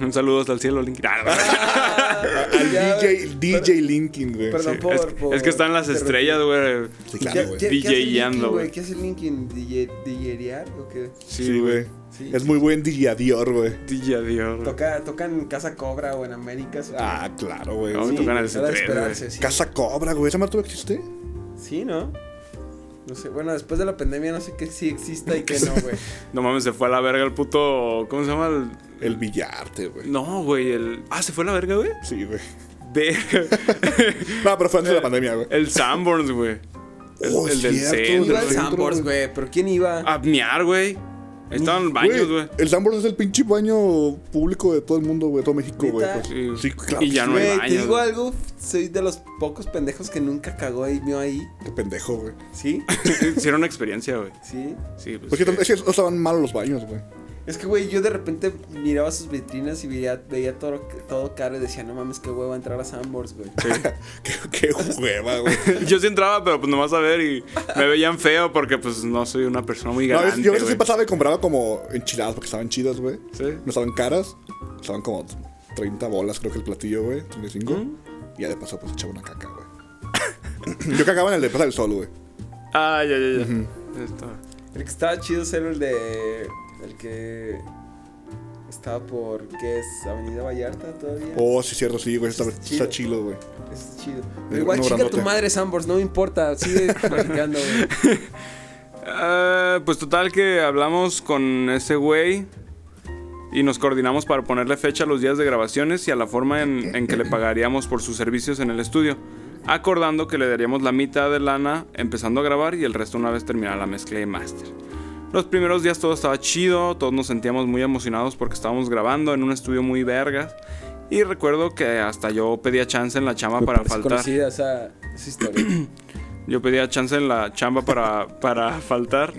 Un saludo hasta el cielo, Link. Ah, no, Al DJ, DJ Linkin, güey. Perdón Sí. por, es, por es que están las estrellas, güey. Sí, ¿Qué- claro, güey. Linkin, güey. ¿Qué hace Linkin? DJ, ¿DJear o qué? Sí, güey. Sí. Es muy buen DJ Dior, güey. Güey. Toca, tocan en Casa Cobra o en Américas. Ah, claro, güey. No, sí, tocan el era de C3, esperarse, sí. Casa Cobra, güey. ¿Esa marca todavía existe? Sí, ¿no? No sé, bueno, después de la pandemia no sé qué sí exista y qué no, güey. No mames, se fue a la verga el puto. ¿Cómo se llama? El- El Villarte, güey. No, güey, el. Ah, se fue a la verga, güey. Sí, güey. Verga. No, pero fue antes de la pandemia, güey. el Sanborns, güey. El, Oh, el del cierto, centro. Iba al Sambors, güey. pero ¿quién iba? A miar, güey. Ahí estaban baños, güey. El Sambors es el pinche baño público de todo el mundo, güey. Todo México, güey. Pues. Sí. Claro. Y ya no hay te digo algo, soy de los pocos pendejos que nunca cagó y vio ahí. Qué pendejo, güey. ¿Sí? Hicieron una experiencia, güey. Sí. Sí, pues. Porque sí. es que no estaban malos los baños, güey. Es que, güey, yo de repente miraba sus vitrinas y veía, veía todo, todo caro y decía, no mames, qué hueva entrar a Sambors, güey. qué, qué hueva, güey. Yo sí entraba, pero pues nomás a ver y me veían feo porque pues no soy una persona muy No, yo- galante, a veces sí pasaba y compraba como enchiladas porque estaban chidas, güey. Sí. No estaban caras. Estaban como 30 bolas, creo que el platillo, güey. 35. Mm. Y ya de paso, pues echaba una caca, güey. yo cagaba en el de Plaza del Sol, güey. Ah, ya, ya, ya. Esto. El que estaba chido era el de. El que. Estaba por. ¿Qué es? Avenida Vallarta todavía. Oh, sí, cierto, sí, güey. Está, Sí, está chido. chido, güey. Es chido. Pero igual chica tu madre, Sambors, no me importa. Sigue platicando, güey. Ah, pues total que hablamos con ese güey y nos coordinamos para ponerle fecha a los días de grabaciones y a la forma en, en que le pagaríamos por sus servicios en el estudio, acordando que le daríamos la mitad de lana empezando a grabar y el resto una vez terminara la mezcla y master. Los primeros días todo estaba chido, todos nos sentíamos muy emocionados porque estábamos grabando en un estudio muy vergas y recuerdo que hasta yo pedía chance en la chamba Me para faltar. conocida esa, esa historia. Yo pedía chance en la chamba para, para faltar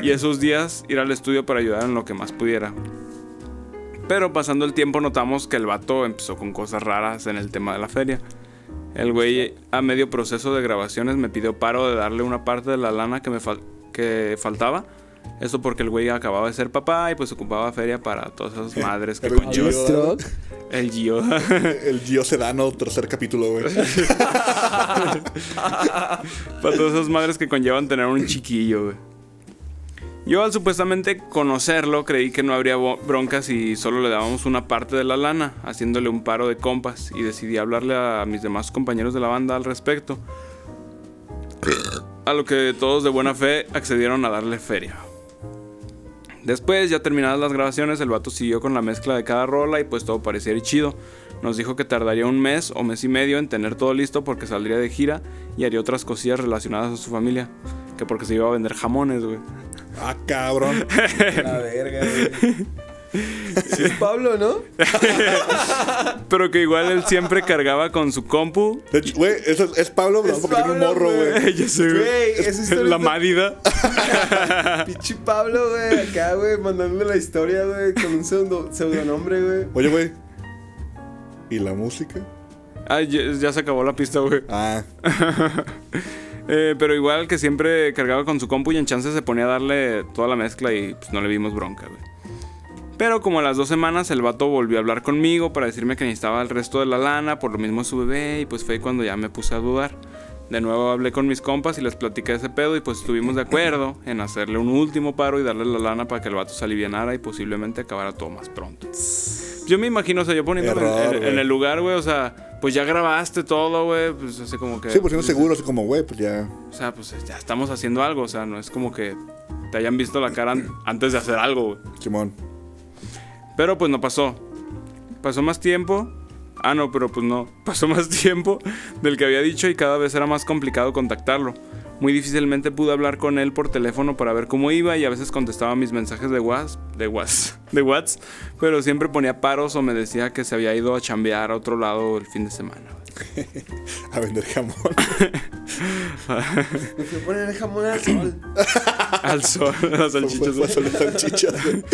y esos días ir al estudio para ayudar en lo que más pudiera. Pero pasando el tiempo notamos que el vato empezó con cosas raras en el tema de la feria. El güey a medio proceso de grabaciones me pidió paro de darle una parte de la lana que me fal- que faltaba. Esto porque el güey acababa de ser papá y pues ocupaba feria para todas esas madres que conlleva Gio- el Gio. El Gio Sedano, tercer capítulo, güey. Para todas esas madres que conllevan tener un chiquillo, güey. Yo al supuestamente conocerlo creí que no habría broncas y solo le dábamos una parte de la lana, haciéndole un paro de compas y decidí hablarle a mis demás compañeros de la banda al respecto. A lo que todos de buena fe accedieron a darle feria. Después, ya terminadas las grabaciones, el vato siguió con la mezcla de cada rola y pues todo parecía ir chido. Nos dijo que tardaría un mes o mes y medio en tener todo listo porque saldría de gira y haría otras cosillas relacionadas a su familia. Que porque se iba a vender jamones, güey. Ah, cabrón. La verga, güey. Sí, es Pablo, ¿no? Pero que igual él siempre cargaba con su compu. De hecho, güey, eso es, es Pablo, pero Es porque tiene un Pablo, morro, güey. Yo sé, güey. Historia La Mádida. Pinche Pablo, güey, acá, güey, mandándole la historia, güey, con un pseudo, pseudonombre, güey. Oye, güey. ¿Y la música? Ah, ya, ya se acabó la pista, güey. Ah, Eh, pero igual que siempre cargaba con su compu y en chance se ponía a darle toda la mezcla y pues no le vimos bronca, güey. Pero como a las dos semanas el vato volvió a hablar conmigo para decirme que necesitaba el resto de la lana, por lo mismo su bebé, y pues fue cuando ya me puse a dudar. De nuevo hablé con mis compas y les platiqué ese pedo y pues estuvimos de acuerdo en hacerle un último paro y darle la lana para que el vato se alivianara y posiblemente acabara todo más pronto. Yo me imagino, o sea, yo poniéndome en- Error, en, en el lugar, güey, o sea, pues ya grabaste todo, güey, pues así como que... sí, pues siendo seguro, así como, güey, pues ya. O sea, pues ya estamos haciendo algo. O sea, no es como que te hayan visto la cara an- antes de hacer algo, güey. Simón. Pero pues no pasó. Pasó más tiempo. Ah, no, pero pues no. Pasó más tiempo del que había dicho y cada vez era más complicado contactarlo. Muy difícilmente pude hablar con él por teléfono para ver cómo iba y a veces contestaba mis mensajes de WhatsApp, de WhatsApp, de WhatsApp, pero siempre ponía paros o me decía que se había ido a chambear a otro lado el fin de semana. A vender jamón. Me fui a poner el jamón al sol. Al sol, las salchichas. Fue- fue- fue salchichas, güey.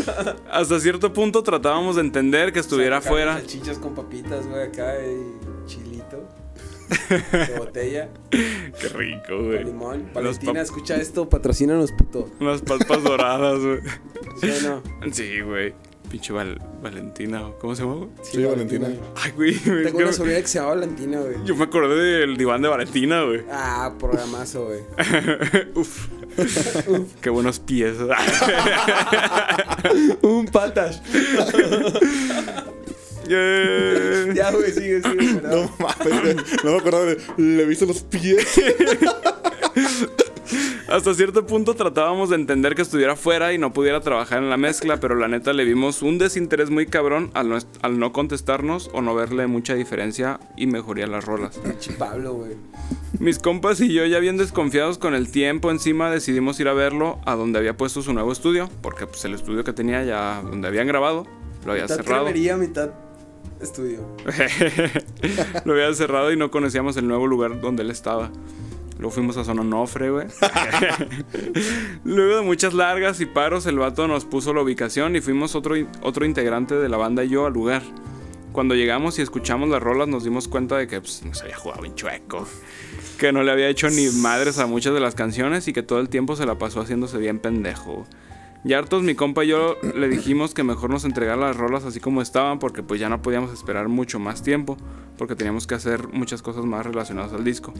Hasta cierto punto tratábamos de entender que estuviera afuera. Salchichas con papitas, güey, acá y chilito. De botella, Qué rico, güey. limón. Valentina, escucha esto, patrocínanos, puto. Unas papas doradas, güey. ¿Sí o no? Sí, güey. Pinche Val- Valentina, ¿o ¿cómo se llama? güey? Sí, Valentina. Ay, güey. Tengo que una sobrina que se llama Valentina, güey. Yo me acordé del diván de Valentina, güey. Ah, programazo, güey. Uf. Qué buenos pies. Un patas. Yeah. Ya, güey, sigue, sigue, No mames. No me acordaba de. Le he visto los pies. Hasta cierto punto tratábamos de entender que estuviera fuera y no pudiera trabajar en la mezcla, pero la neta le vimos un desinterés muy cabrón al no, est- al no contestarnos o no verle mucha diferencia y mejoría las rolas. Pablo, güey. Mis compas y yo ya bien desconfiados con el tiempo encima decidimos ir a verlo a donde había puesto su nuevo estudio, porque pues el estudio que tenía ya donde habían grabado lo había Mitad cerrado. cremería, mitad estudio. lo había cerrado y no conocíamos el nuevo lugar donde él estaba. Luego fuimos a Sononofre, güey. Luego de muchas largas y paros, el vato nos puso la ubicación y fuimos otro, otro integrante de la banda y yo al lugar. Cuando llegamos y escuchamos las rolas, nos dimos cuenta de que pues, nos había jugado bien chueco. Que no le había hecho ni madres a muchas de las canciones y que todo el tiempo se la pasó haciéndose bien pendejo. Y hartos, mi compa y yo le dijimos que mejor nos entregara las rolas así como estaban porque pues ya no podíamos esperar mucho más tiempo porque teníamos que hacer muchas cosas más relacionadas al disco.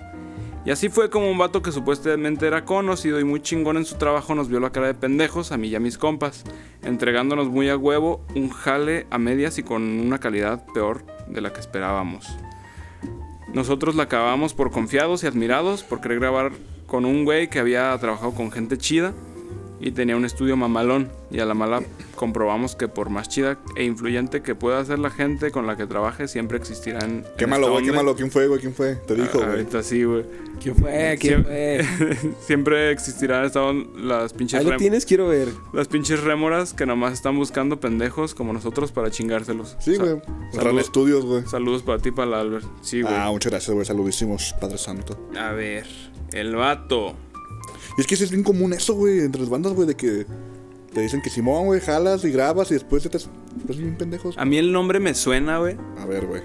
Y así fue como un vato que supuestamente era conocido y muy chingón en su trabajo nos vio la cara de pendejos a mí y a mis compas, entregándonos muy a huevo un jale a medias y con una calidad peor de la que esperábamos. Nosotros la acabamos por confiados y admirados por querer grabar con un güey que había trabajado con gente chida y tenía un estudio mamalón. Y a la mala comprobamos que por más chida e influyente que pueda ser la gente con la que trabaje, siempre existirán. Qué malo, güey, qué malo. ¿Quién fue, güey? ¿Quién fue? Te dijo, güey. Ahorita sí, güey. ¿Quién fue? ¿Quién fue? siempre existirán estaban las pinches Ahí lo tienes, quiero ver. las pinches rémoras que nomás están buscando pendejos como nosotros para chingárselos. Sí, güey. salud- Ran Estudios, güey. Saludos para ti, para el Albert. Sí, güey. Ah, muchas gracias, güey. Saludísimos, Padre Santo. A ver, el vato. Y es que sí es bien común eso, güey, entre las bandas, güey, de que te dicen que Simón, güey, jalas y grabas y después te estás bien pendejos. A mí el nombre me suena, güey, A ver, güey.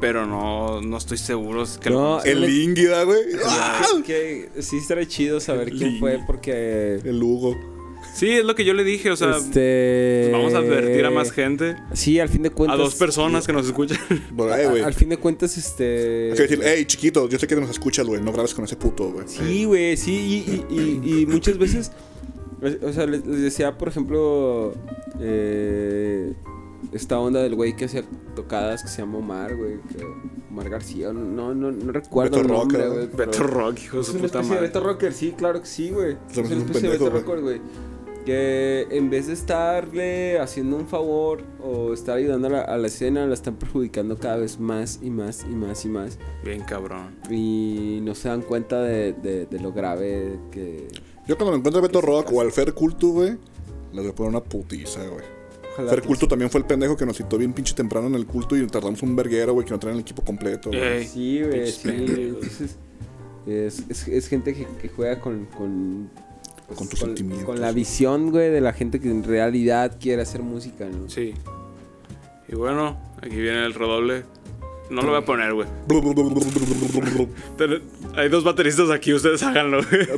pero no, no estoy seguro. Es que No, lo- El Língida, güey. Ah, que sí estaría chido saber quién fue porque El Hugo. Sí, es lo que yo le dije, o sea, este vamos a advertir a más gente, Sí, al fin de cuentas a dos personas que nos escuchan. Por ahí, güey. a- al fin de cuentas este Hay que decir, hey, chiquito, yo sé que nos escuchas, güey. No grabes con ese puto, güey. Sí, güey, sí, y, y- y- y muchas veces, o sea, les, les decía, por ejemplo, eh, esta onda del güey que hacía tocadas que se llama Omar, güey, que- Omar García, no, no, no recuerdo Beto el nombre, Rocker, güey. Beto Rock, hijo de Es su una puta especie de madre. Beto Rocker, sí, claro que sí, güey. Es una es un especie de Beto Rocker, güey. Que en vez de estarle haciendo un favor o estar ayudando a la, a la escena, la están perjudicando cada vez más y más y más y más. Bien cabrón. Y no se dan cuenta de, de- de lo grave que... Yo cuando me encuentro a Beto Rock o al Fer Culto, güey, les voy a poner una putiza, güey. Ojalá Fer que Culto también fue el pendejo que nos citó bien pinche temprano en el culto y tardamos un verguero, güey, que no traen el equipo completo, güey. Ey, Sí, güey, sí. Entonces, es, es, es gente que, que juega con... Con, pues, Con tus sentimientos. Con la visión, güey, de la gente que en realidad quiere hacer música, ¿no? Sí. Y bueno, aquí viene el redoble. No lo voy a poner, güey. Hay dos bateristas aquí, ustedes háganlo, güey.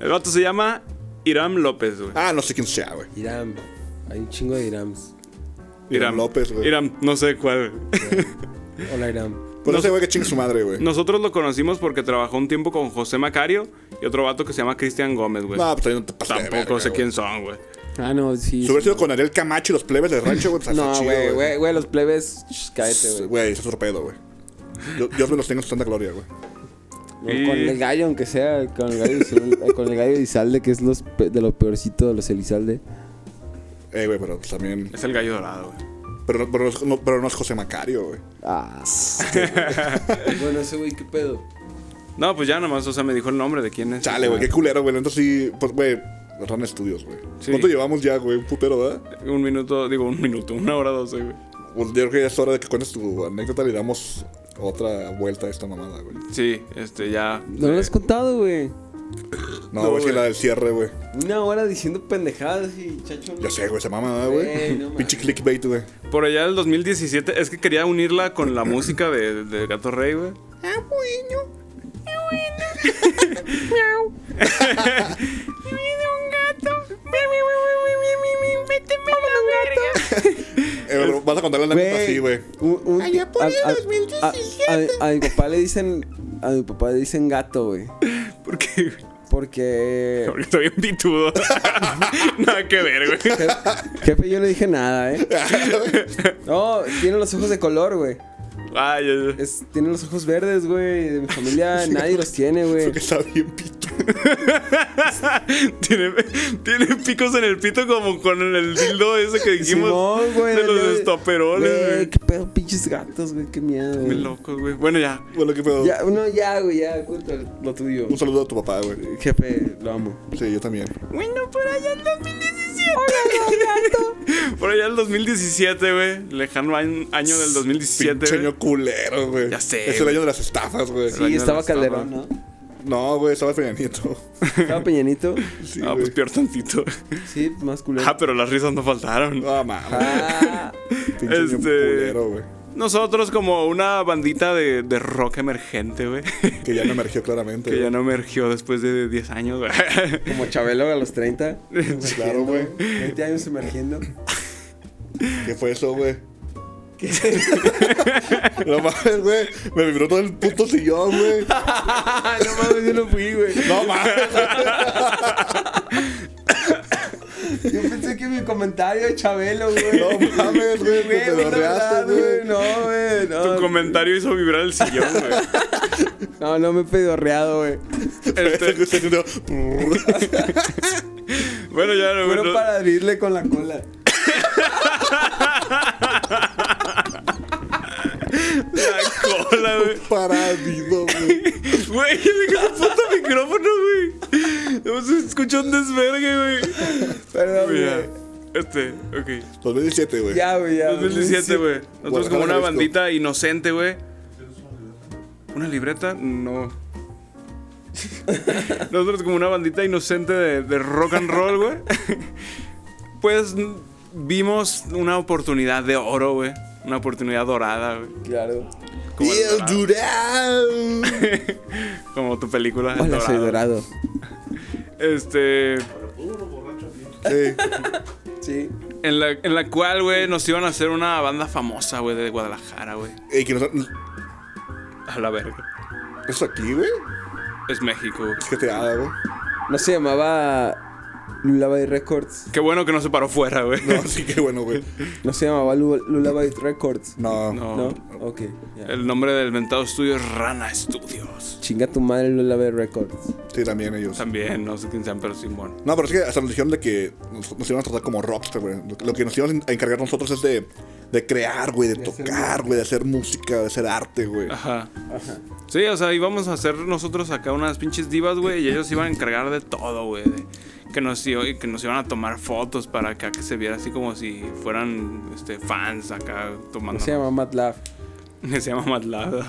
El vato se llama Iram López, güey. Ah, no sé quién sea, güey. Iram. Hay un chingo de Irams. Iram López, güey. Iram, no sé cuál. Hola, Iram. Pues no sé, güey, que chingue su madre, güey. Nosotros lo conocimos porque trabajó un tiempo con José Macario y otro vato que se llama Cristian Gómez, güey. No, pues ahí no te de Tampoco verga, sé güey. quién son, güey. Ah, no, sí. Si hubiera sido con Ariel Camacho y los plebes del rancho, güey, pues No, güey, güey, güey, los plebes, sh, cállate, güey. Güey, eso es otro pedo, güey. Yo- Dios me los tenga en su santa gloria, güey. Y- Con el gallo, aunque sea, con el gallo, Elizalde- con el gallo Elizalde, que es los pe- de lo peorcito de los Elizalde. Eh, güey, pero pues también. Es el gallo dorado, güey. Pero no, pero, no es- no- pero no es José Macario, güey. Ah. bueno, ese güey, ¿qué pedo? No, pues ya nomás, o sea, me dijo el nombre de quién es. Chale, güey, qué culero, güey. Entonces sí, pues, güey, Ran Estudios, güey. Sí. ¿Cuánto llevamos ya, güey? Un putero, ¿verdad? Un minuto, digo, un minuto, una hora doce, güey. Pues yo creo que ya es hora de que cuentes tu anécdota y le damos otra vuelta a esta mamada, güey. Sí, este, ya. No lo has contado, güey. No, No, es que la del cierre, güey. Una hora diciendo pendejadas y chacho. Ya sé, güey, se mama, ¿verdad, güey. No Pinche clickbait, güey. Por allá del 2017, es que quería unirla con la música de, de Gato Rey, güey. Eh, pero vas a contarle la anécdota así, güey. Un- un- a, a- a- a- a mi papá le dicen. A mi papá le dicen gato, güey. ¿Por qué? Porque. Porque estoy bien pitudo. Nada que ver, güey. Je- Jefe, yo no dije nada, ¿eh? No, tiene los ojos de color, güey. Ay, ay, ay. Es, tiene los ojos verdes, güey. De mi familia nadie los tiene, güey. Porque está bien pito. tiene, tiene picos en el pito como con el dildo ese que dijimos. Simón, güey. de los estoperoles, Güey, qué pedo, pinches gatos, güey. Qué miedo, Muy güey. locos, güey. Bueno, ya. Bueno, qué pedo. Ya, no, ya, güey, ya. Cuenta lo tuyo. Un saludo a tu papá, güey. Jefe, lo amo. Sí, yo también. Bueno, por allá el 2017. por allá el 2017, güey. Lejano año, del 2017. Pinche año culero, güey. Ya sé, Es el año de las estafas, güey. Sí, estaba Calderón. ¿no? No, güey, estaba Peña Nieto. Estaba Peñanito. Sí, Ah, güey. pues peor tantito. Sí, más culero. Ah, pero las risas no faltaron. Ah, mames. Ah, este- culero, güey. Nosotros como una bandita de, de rock emergente, güey. Que ya no emergió claramente. que ya no emergió después de 10 años, güey. como Chabelo a los 30. Claro, güey. 20 años emergiendo. ¿Qué fue eso, güey? no mames, güey. Me vibró todo el puto sillón, güey. no mames, yo no fui, güey. No mames. Yo pensé que mi comentario de Chabelo, güey. No mames, güey. Güey, Te güey, pedorreaste, no, güey. No, güey, no. Tu comentario hizo vibrar el sillón, güey. No, no me he pedorreado, güey. Este, bueno, ya no, Puro bueno, para abrirle con la cola. La cola, güey. Paradido, güey. Güey, deja el puto micrófono, güey. No se escucha un desvergue, güey. Perdón, Güey. Este, ok. 2017, güey. Ya, güey, ya. 2017, güey. Nosotros como una Jalisco. bandita inocente, güey. ¿Una libreta? No. Nosotros como una bandita inocente de, de rock and roll, güey. Pues vimos una oportunidad de oro, güey. Una oportunidad dorada, güey. Claro. Como, Y el Dorado. Como tu película. El Hola, soy Dorado. Este. Sí. Sí. En la, en la cual, güey, nos iban a hacer una banda famosa, güey, de Guadalajara, güey. Ey, que nos... A la verga. ¿Eso aquí, güey? Es México. Es que te haga, güey. No se llamaba Lullaby Records. Qué bueno que no se paró fuera, güey. No, sí, qué bueno, güey. No se llamaba Lu- Lullaby Records. No. No. ¿No? Ok. El nombre del mentado estudio es Rana Studios. Chinga tu madre Lullaby Records. Sí, también ellos. También, no sé quién sean, pero Simón. No, pero es que hasta nos dijeron de que nos, nos iban a tratar como rockstar, güey. Lo, que nos iban a encargar nosotros es de, de crear, güey, de, tocar, güey, de hacer música, de hacer arte, güey. Ajá. Sí, o sea, íbamos a hacer nosotros acá unas pinches divas, güey, y ellos iban a encargar de todo, güey. Que nos, i- que nos iban a tomar fotos para acá que se viera así como si fueran este, fans acá tomando. Se llama MATLAB. se llama Matlab.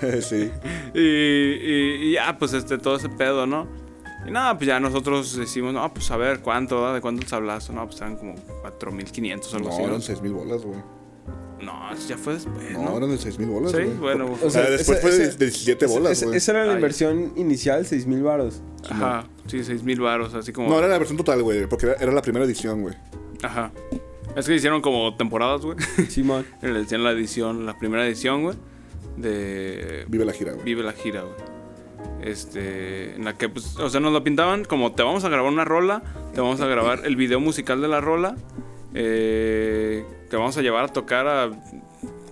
sí. Y, y- y ya, pues este, todo ese pedo, ¿no? Y nada, pues ya nosotros decimos, no, pues a ver, ¿cuánto? da? ¿De cuánto el sablazo? No, pues eran como 4.500 o algo No, así. ¿no? 6 mil bolas, güey. No, ya fue después, No, ¿no? eran de 6 mil bolas, Sí, güey. bueno, O sea, después ese- fue de ese- de 17 esa- bolas, esa, güey. esa era la Ay. inversión inicial, 6 mil varos. Ajá, sí, 6.000 varos, así como... No, era la versión total, güey, porque era, era la primera edición, güey. Ajá. Es que hicieron como temporadas, güey. Simón. Le decían la edición, la primera edición, güey. De Vive la gira, güey. Vive la gira, güey. Este, en la que, pues, o sea, nos lo pintaban como te vamos a grabar una rola, te vamos a grabar el video musical de la rola, eh, te vamos a llevar a tocar a,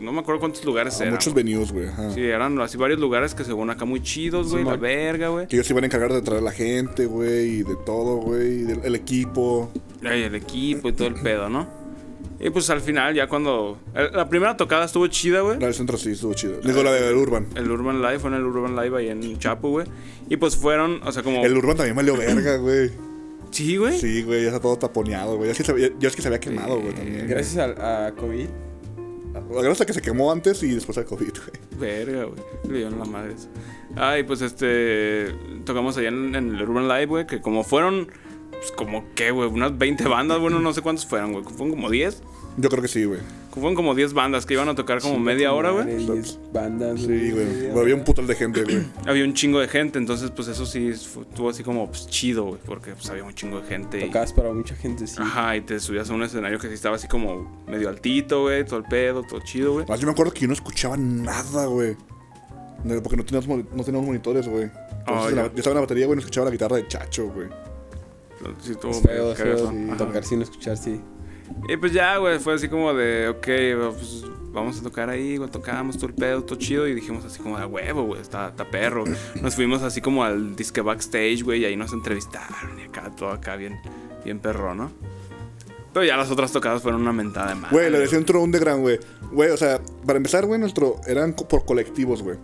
no me acuerdo cuántos lugares A eran. muchos güey. venues, güey. ajá. Sí, eran así varios lugares que según acá muy chidos, güey, la verga, güey. Que ellos se iban a encargar de traer a la gente, güey, y de todo, güey, el equipo. Ay, el equipo y todo el pedo, ¿no? Y pues al final, ya cuando. La primera tocada estuvo chida, güey. La del centro sí estuvo chido. Digo, la del Urban. El Urban Live fue en el Urban Live ahí en Chapo, güey. Y pues fueron, o sea, como. El Urban también valió verga, güey. Sí, güey. Sí, güey, ya está todo taponeado, güey. Ya es que se había, ya es que se había quemado, güey, también. Gracias a, a COVID. Gracias a que se quemó antes y después al COVID, güey. Verga, güey. Le dieron la madre eso. Ah, y pues este. Tocamos allá en, en el Urban Live, güey. Que como fueron. Pues como qué, güey. Unas 20 bandas, bueno, no sé cuántos fueron, güey. Fueron como 10. Yo creo que sí, güey. Fueron como 10 bandas que iban a tocar como media hora, güey. Madre, diez bandas. Sí, güey. Había un putal de gente, güey. Había un chingo de gente, entonces pues eso sí estuvo así como pues, chido, güey. Porque pues había un chingo de gente. y- Tocabas para mucha gente, sí. Ajá, y te subías a un escenario que sí estaba así como medio altito, güey. Todo el pedo, todo chido, güey. Más yo me acuerdo que yo no escuchaba nada, güey. Porque no teníamos, mo- no teníamos monitores, güey. Ah, yo estaba en la batería, güey, no escuchaba la guitarra de Chacho, güey. Sí, medio feo, feo Ajá. tocar sin escuchar, sí. Y pues ya, güey, fue así como de, ok, pues vamos a tocar ahí, güey, tocamos todo el pedo, todo chido. Y dijimos así como de huevo, güey, está, está perro. Nos fuimos así como al disque backstage, güey, y ahí nos entrevistaron. Y acá, todo acá, bien, bien perro, ¿no? Pero ya las otras tocadas fueron una mentada de madre. Güey, la de Centro Underground, güey. Güey, o sea, para empezar, güey, nuestro. Eran por colectivos, güey.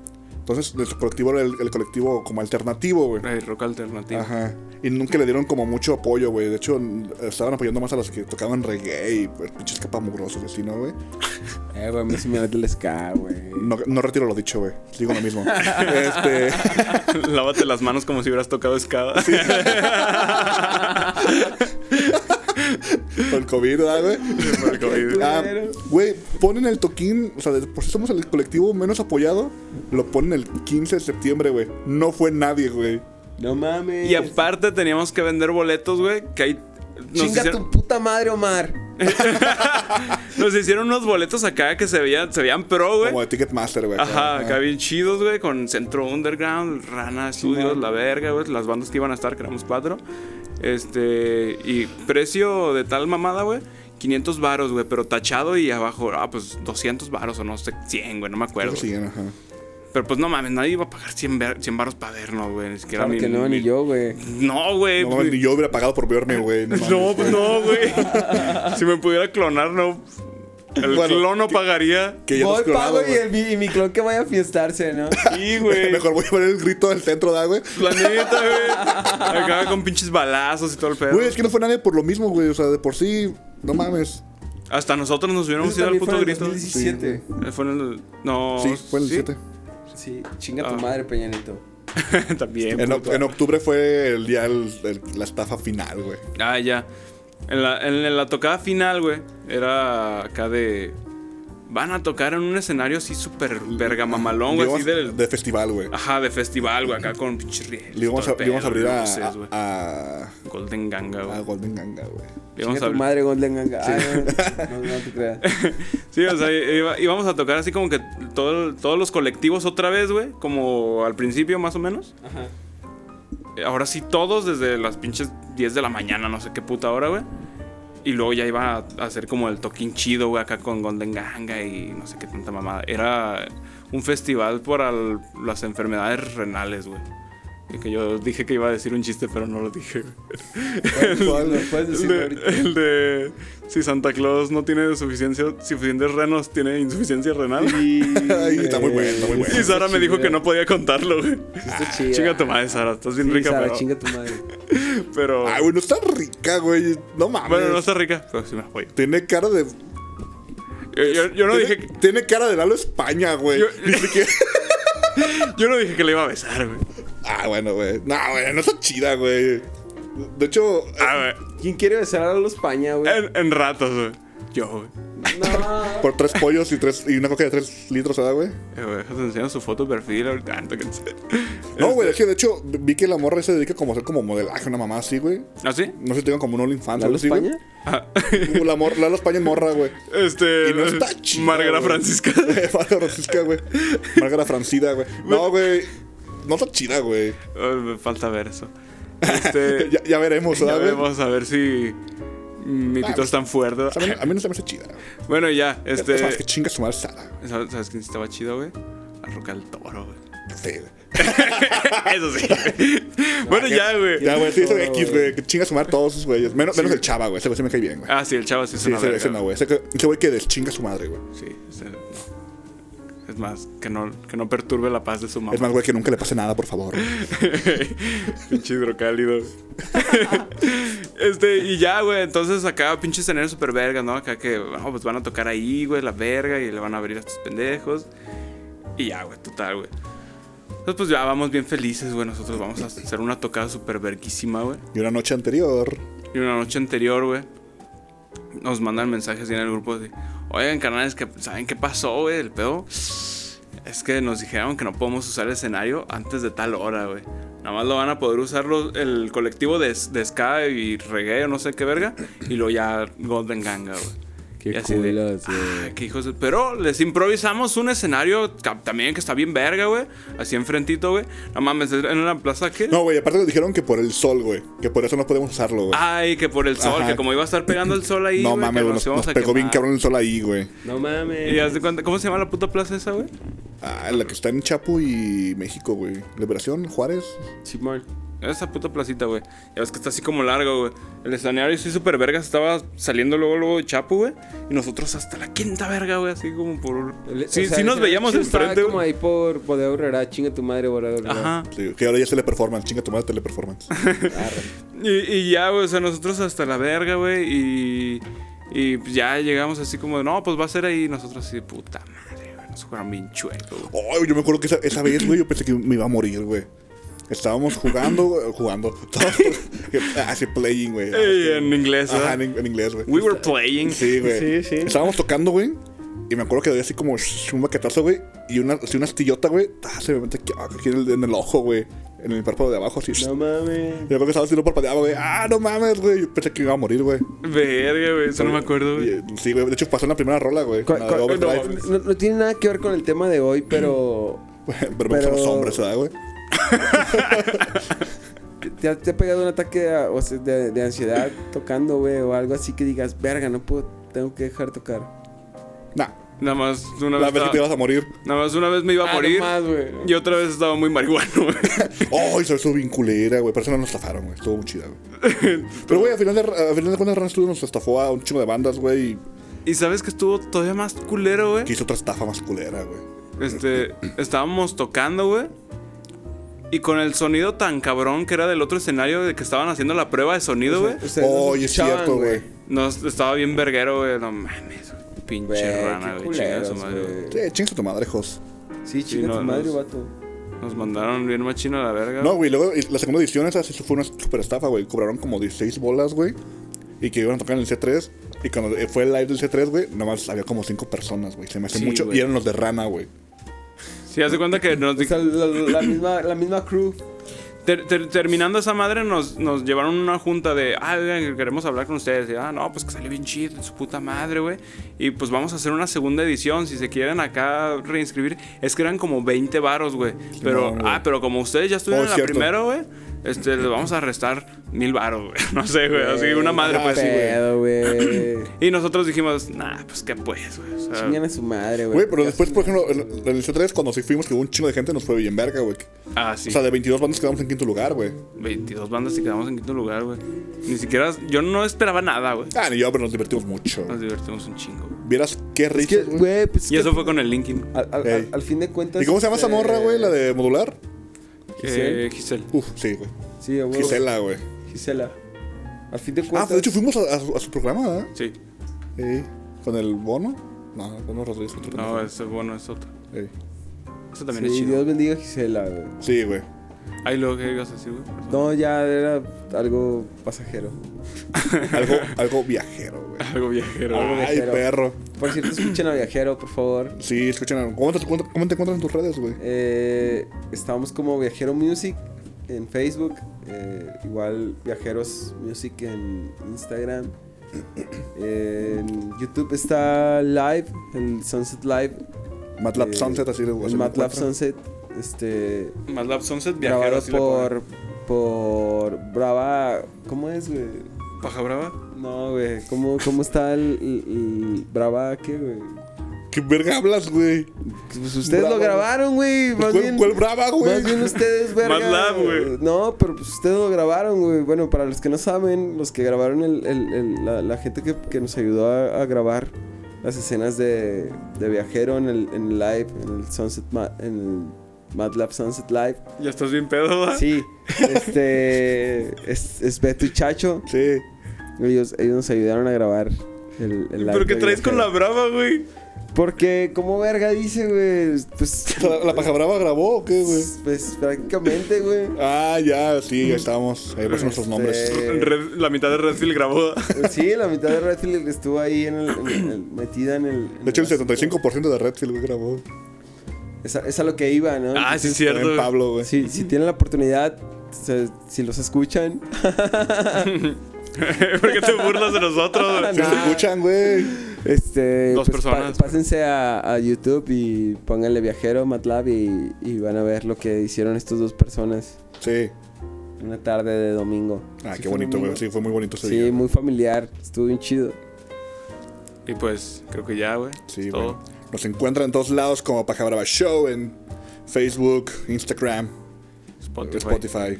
Entonces, nuestro colectivo era el, el colectivo como alternativo, güey. Eh, rock alternativo. Ajá. Y nunca le dieron como mucho apoyo, güey. De hecho, estaban apoyando más a los que tocaban reggae y pues, pinches capamugrosos y así, ¿no, güey? Eh, güey, a mí sí me late el ska, güey. No, no retiro lo dicho, güey. Digo lo mismo. este. Lávate las manos como si hubieras tocado escada. Con el COVID, ¿verdad, güey? Por el COVID. Ah, güey, ponen el toquín, o sea, por si somos el colectivo menos apoyado, lo ponen el 15 de septiembre, güey. No fue nadie, güey. No mames. Y aparte teníamos que vender boletos, güey, que hay... Nos Chinga hicieron, tu puta madre, Omar. nos hicieron unos boletos acá que se veían, se veían pro, güey. Como de Ticketmaster, güey. Ajá, acá bien chidos, güey, con Centro Underground, Rana Studios, La Verga, güey, las bandas que iban a estar, que éramos cuatro. Este, y precio de tal mamada, güey, 500 varos, güey, pero tachado y abajo, ah, pues 200 varos o no sé, 100, güey, no me acuerdo. sí, ajá. Pero pues no mames, nadie iba a pagar 100, ver- 100 varos para vernos, güey, ni siquiera Claro mi- que no, ni yo, güey. No, güey. No ni yo hubiera pagado por verme, güey. No, pues no, güey. si me pudiera clonar, no. El Bueno, clon no pagaría. Que ya Voy, clonado, pago y, el, mi- y mi clon que vaya a fiestarse, ¿no? Sí, güey. Mejor voy a poner el grito del centro, ¿da, güey? La neta, güey. Acá con pinches balazos y todo el pedo. Güey, es que no fue nadie por lo mismo, güey. O sea, de por sí, no mames. Hasta nosotros nos hubiéramos ido al puto fue en grito. 2017. Eh, Fue en el. No. Sí, fue el 7. Sí, chinga tu Ah. madre, Peñanito. También. En, en octubre fue el día, el- el- la estafa final, güey. Ah, ya. En la, en la tocada final, güey, era acá de. Van a tocar en un escenario así súper verga mamalón, güey, así Digamos, del. de festival, güey. Ajá, de festival, güey, acá con. Le íbamos a, le íbamos a abrir a, luces, a, Golden Ganga, a güey. Golden Ganga, güey. Le íbamos Chinga a tu madre, Golden Ganga. Ah, no, no, no te creas. Sí, o sea, iba- íbamos a tocar así como que todo todos los colectivos otra vez, güey. Como al principio, más o menos. Ajá. Eh, Ahora sí, todos desde las pinches 10 de la mañana, no sé qué puta hora, güey. Y luego ya iba a hacer como el toquín chido, güey, acá con Golden Ganga y no sé qué tanta mamada. Era un festival para las enfermedades renales, güey. Que yo dije que iba a decir un chiste, pero no lo dije. ¿Cuál? ¿Lo puedes El decir de, ahorita? el de si Santa Claus no tiene suficiencia, suficientes renos, tiene insuficiencia renal. Ay, está muy bueno, está muy bueno. Y Sara me dijo que no podía contarlo, güey. Chida. Chinga tu madre, Sara. Estás bien Sí, rica, Sara, pero. chinga tu madre. pero Ay, güey, no está rica, güey. No mames. bueno, no está rica, pero sí me apoyo. Tiene cara de. Yo, yo- yo no tiene, dije tiene cara de Lalo España, güey. Yo- yo no dije que le iba a besar, güey. Ah, bueno, güey. No, güey, no está chida, güey. De hecho, A ver, ¿Quién quiere besar a los Paña, güey? en, en ratos, güey. Yo, güey. No. por tres pollos y, tres, y una coca de tres litros, ¿verdad, güey? Eh, güey, déjate enseñar su foto de perfil ahorita. Ah, no te güey, es que de hecho vi que la morra se dedica como a hacer como modelaje, una mamá así, güey. ¿Ah, sí? No sé si tengan como un OnlyFans o ¿La algo los así, güey. Paña? Ah. La, mor la España es morra, güey. Este. Y no está chida, Margarita. Francisca. Margarita Francisca, güey. Margarita Francida, güey. No, güey. No está chida, güey. Me falta ver eso. Este. Ya, ya veremos, ya ¿verdad, güey? vemos a ver si. Mi pito es tan fuerte. A, mí, a mí no se me hace chida. güey. Bueno, ya, este. Es más, que chinga su madre Sara. güey. ¿Sabes, ¿Sabes quién estaba chido, güey? La roca del toro, güey. Sí. Eso sí. bueno, ya, güey. Ya, güey, sí, eso X, güey. Que chinga su madre todos sus güeyes. Menos, menos el chava, güey. Ese güey se me cae bien, güey. Ah, sí, el chavo sí es sí, una ese, verga, ese no, güey. Ese güey que deschinga su madre, güey. Sí, ese no. Es más, que no, que no perturbe la paz de su mamá. Es más, güey, que nunca le pase nada, por favor. Pinche hidrocálido. este, y ya, güey. Entonces acá, pinche escenario super verga, ¿no? Acá que, no, pues van a tocar ahí, güey, la verga, y le van a abrir a estos pendejos. Y ya, güey, total, güey. Entonces, pues ya vamos bien felices, güey. Nosotros vamos a hacer una tocada super verguísima, güey. Y una noche anterior. Y una noche anterior, güey, nos mandan mensajes en el grupo de, oigan, carnales, que ¿saben qué pasó, güey? El pedo es que nos dijeron que no podemos usar el escenario antes de tal hora, güey. Nada más lo van a poder usar los- el colectivo de, de ska y reggae o no sé qué verga. Y luego ya Golden Ganga, güey. Qué Y así de. "Ay, qué hijos de-". Pero les improvisamos un escenario también que está bien verga, güey. Así enfrentito, güey. No mames, en la plaza que... No, güey, aparte nos dijeron que por el sol, güey. Que por eso no podemos usarlo, güey. Ay, que por el sol, Ajá. que como iba a estar pegando el sol ahí, no mames, que güey. Nos, pegó bien cabrón el sol ahí, güey. No mames. Y haz de cuenta, ¿cómo se llama la puta plaza esa, güey? Ah, la que está en Chapo y México, güey. Liberación, Juárez. Simón. Esa puta placita, güey. Ya ves que está así como largo, güey. El escenario sí súper verga estaba saliendo luego, luego de Chapo, güey. Y nosotros hasta la quinta verga, güey. Así como por... El- Sí, o sea, sí nos veíamos enfrente, como ahí por Bodega Aurrera, chinga tu madre, Aurrera. Ajá. Sí, que ahora ya es teleperformance. Chinga tu madre teleperformance. Y, y ya, güey, o sea, nosotros hasta la verga, güey. Y, y pues ya llegamos así como, no, pues va a ser ahí. Y nosotros así, puta madre, güey. Nos jugaron bien chueco, güey. Oh, yo me acuerdo que esa, esa vez, güey, yo pensé que me iba a morir, güey. Estábamos jugando, jugando. Así playing, güey. Ey, en inglés, Ajá, en, en inglés, güey. We were playing. Sí, güey. Sí, sí. Estábamos tocando, güey. Y me acuerdo que había así como un baquetazo, güey. Y una, así una astillota, güey. Ah, se me mete aquí, ah, aquí en, el, en el ojo, güey. En el párpado de abajo, así. No mames. Yo creo que estaba no parpadeaba, güey. Ah, no mames, güey. Yo pensé que iba a morir, güey. Verga, güey. Eso no me acuerdo, güey. Sí, güey. De hecho, pasó en la primera rola, güey. No, no tiene nada que ver con el tema de hoy, pero. Pero Pero- los hombres, ¿verdad, güey? ¿Te, te ha pegado un ataque de, o sea, de- de ansiedad tocando, güey? O algo así que digas, verga, no puedo, tengo que dejar tocar. Nah. Nada más una La vez. vez que te ibas a morir. Nada más una vez me iba a Ah, morir. nomás, güey. y otra vez estaba muy marihuano, güey. Oh, eso estuvo bien culera, güey. Pero eso no nos estafaron, güey. Estuvo muy chida, güey. Pero, güey, al final de, a final de cuentas, Ran Studio nos estafó a un chingo de bandas, güey. Y Y sabes que estuvo todavía más culero, güey. que hizo otra estafa más culera, güey. Este, estábamos tocando, güey. Y con el sonido tan cabrón que era del otro escenario de que estaban haciendo la prueba de sonido, güey. Ustedes no Oh, es cierto, güey. Nos estaba bien verguero, güey. No mames. Pinche rana, güey. Chinga su madre, güey. güey. Sí, tu madre, Jos. Sí, Sí, chinga no, tu madre, nos- vato. Nos mandaron bien machino a la verga. No, güey, luego la segunda edición esa sí fue una super estafa, güey. Cobraron como 16 bolas, güey. Y que iban a tocar en el C3. Y cuando fue el live del C3, güey, nomás había como 5 personas, güey. Se me hace Sí, mucho. Y eran los de rana, güey. Sí, hace cuenta que nos O sea, la, la misma, la misma crew. Ter- ter- terminando esa madre, nos, nos llevaron a una junta de, ah, queremos hablar con ustedes. Y, ah, no, pues que salió bien chido, su puta madre, güey. Y pues vamos a hacer una segunda edición. Si se quieren acá reinscribir, es que eran como 20 varos, güey. Pero, No, ah, pero como ustedes ya estuvieron Oh, en la cierto. primera, güey, este, les vamos a restar mil varos, güey. No sé, güey. Así, una madre, pues. sí, güey. Y nosotros dijimos, nah, pues qué pues, güey. O sea, Chingan a su madre, güey. Güey, pero después, por ejemplo, en en el C3, cuando sí fuimos, que hubo un chingo de gente, nos fue bien verga, güey. ah, sí. O sea, de 22 bandas quedamos en quinto lugar, güey. 22 bandas y quedamos en quinto lugar, güey. Ni siquiera, yo no esperaba nada, güey. Ah, ni yo, pero nos divertimos mucho. Nos divertimos un chingo, güey. Vieras qué Es que, güey, pues. es Y que eso fue con el Linkin. Al, al- Ey. al- al fin de cuentas. ¿Y cómo se llama esa este, morra, güey? La de modular. Giselle. Eh, Giselle. Uf, sí, güey. Sí, huevo. Gisela, güey. Gisela. Al fin de Ah, cuentas. de hecho fuimos a, a su, a su programa, ¿verdad? Sí. Ey, ¿Con el bono? No, Bono Rodríguez. otro No, pendejo. ese bueno es otro. Ey. Eso también Sí, es chido. Dios bendiga a Gisela, güey. Sí, güey. Ahí lo que ibas a decir, güey. No, ya era algo pasajero. Algo, algo viajero, güey. Algo viajero. Algo Ay, viajero. perro. Por cierto, escuchen a Viajero, por favor. Sí, escuchen. ¿Cómo te, cómo te encuentras en tus redes, güey? Eh, estamos como Viajero Music en Facebook. eh, igual Viajeros Music en Instagram. En YouTube está Live, el Sunset Live. MATLAB eh, Sunset, así de MATLAB encuentran. Sunset. Este. MATLAB Sunset, viajero. grabado así le ponen. Por. Brava. ¿Cómo es, güey? Paja Brava. No, güey. ¿Cómo, ¿Cómo está el, el- el Brava qué, güey? ¿Qué verga hablas, güey? Pues ustedes Brava, lo grabaron, güey. Más ¿Cuál, bien. cuál brava, güey? Más bien ustedes, verga. MATLAB, güey. No, pero pues ustedes lo grabaron, güey. Bueno, para los que no saben, los que grabaron el, el- el- la, la gente que, que nos ayudó a, a grabar las escenas de, de viajero en el, en live, en el Sunset, Ma- en el MATLAB Sunset Live. Ya estás bien pedo, ¿va? Sí, este es, es Beto y Chacho. Sí. Ellos, ellos nos ayudaron a grabar el, el live. ¿Pero qué traes con la brava, güey? Porque, como verga dice, güey, pues, ¿La, la paja brava grabó o qué, güey? pues, pues, prácticamente, güey. Ah, ya, sí, ya estamos. Ahí pasan nuestros nombres. Este, Red- la mitad de Redfield grabó. Sí, la mitad de Redfield estuvo ahí en el, en el- metida en el. en De hecho, el el- 75% de Redfield, güey, grabó. Es a, es a lo que iba, ¿no? Ah, sí, Entonces, cierto. Pablo, güey. Si, si tienen la oportunidad, se- si los escuchan. ¿Por qué te burlas de nosotros? Si Nah. escuchan, güey. Este, Dos pues, personas. pásense a, a YouTube y pónganle viajero MATLAB y, y van a ver lo que hicieron estas dos personas Sí. una tarde de domingo. Ah, Sí, qué bonito, güey. Sí, fue muy bonito ese Sí, día. muy familiar. Estuvo bien chido. Y pues, creo que ya, güey. Sí, Es güey. Nos encuentran en todos lados como Paja Brava Show en Facebook, Instagram, Spotify. Spotify,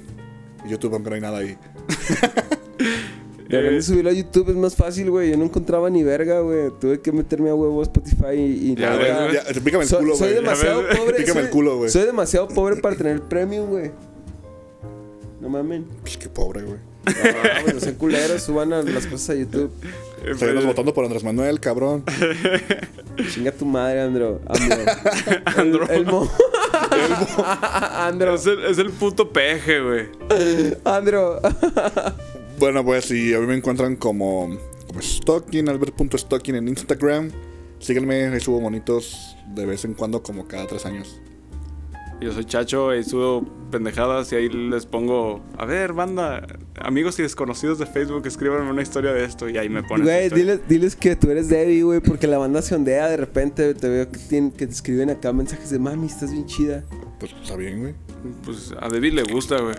y YouTube, aunque no hay nada ahí. Deberían de subirlo a YouTube, es más fácil, güey. Yo no encontraba ni verga, güey. Tuve que meterme a huevo a Spotify y, y Ya güey. Pícame el Soy, culo, soy güey. demasiado A ver, pobre. pícame soy, el culo, güey. Soy demasiado pobre para tener premium, güey. No mamen. Pues qué pobre, güey. No, pues no sean culeros, suban a- las cosas a YouTube. Seguimos votando por Andrés Manuel, cabrón. Chinga tu madre, Andro. Andro. El, el mo- Andro. Es el, es el puto peje, güey. Andro. Bueno, pues, y a mí me encuentran como, como Stocking, albert.stocking en Instagram. Síganme, ahí subo monitos de vez en cuando, como cada tres años. Yo soy Chacho y subo pendejadas y ahí les pongo, a ver, banda, amigos y desconocidos de Facebook, escríbanme una historia de esto y ahí me ponen. Güey, diles, diles que tú eres Debbie, güey, porque la banda se ondea. De repente te veo que, tienen- que te escriben acá mensajes de mami, estás bien chida. Pues está bien, güey. Pues a David le gusta, güey.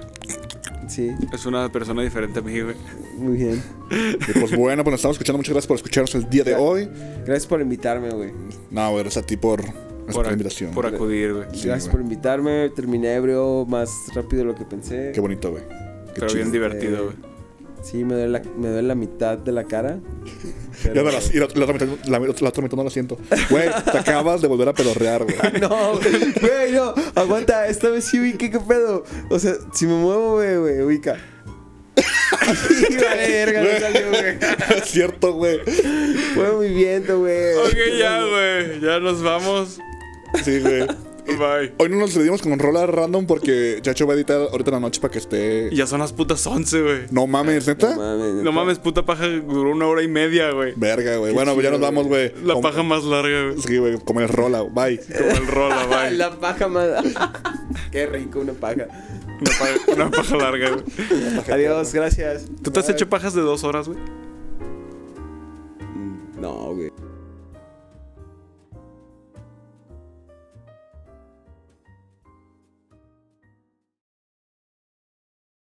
Sí, Es una persona diferente a mí, güey. muy bien. Y pues bueno, pues nos estamos escuchando. Muchas gracias por escucharnos el día de hoy. Gracias por invitarme, güey. No, güey, gracias a ti por, gracias por la ac- invitación. por acudir, güey. Sí, Gracias güey. por invitarme. Terminé ebrio más rápido de lo que pensé. Qué bonito, güey. Qué Pero chido. bien divertido, güey. Sí, me duele, la, me duele la mitad de la cara. Ya no la- y la, la otra mitad, la- la otra mitad no la siento. Güey, te acabas de volver a pedorrear, güey. No, güey, no. Aguanta, esta vez sí ubiqué, ¿qué pedo? O sea, si me muevo, güey, güey, ubica. Verga, no salió, güey. es cierto, güey. Fue muy viento, güey. Ok, ya, güey. Ya nos vamos. Sí, güey. Bye. Hoy no nos despedimos con rola random porque Chacho va a editar ahorita en la noche para que esté. Ya son las putas 11, güey. No mames, neta. No mames. No mames puta paja duró una hora y media, güey. Verga, güey. Bueno, pues ya nos vamos, güey. La paja más larga, güey. Sí, güey, como el rola, bye. Como el rola, bye. la paja más. Qué rico una paja. Una paja, larga, güey. Adiós, gracias. ¿Tú te has hecho pajas de dos horas, güey? No, güey.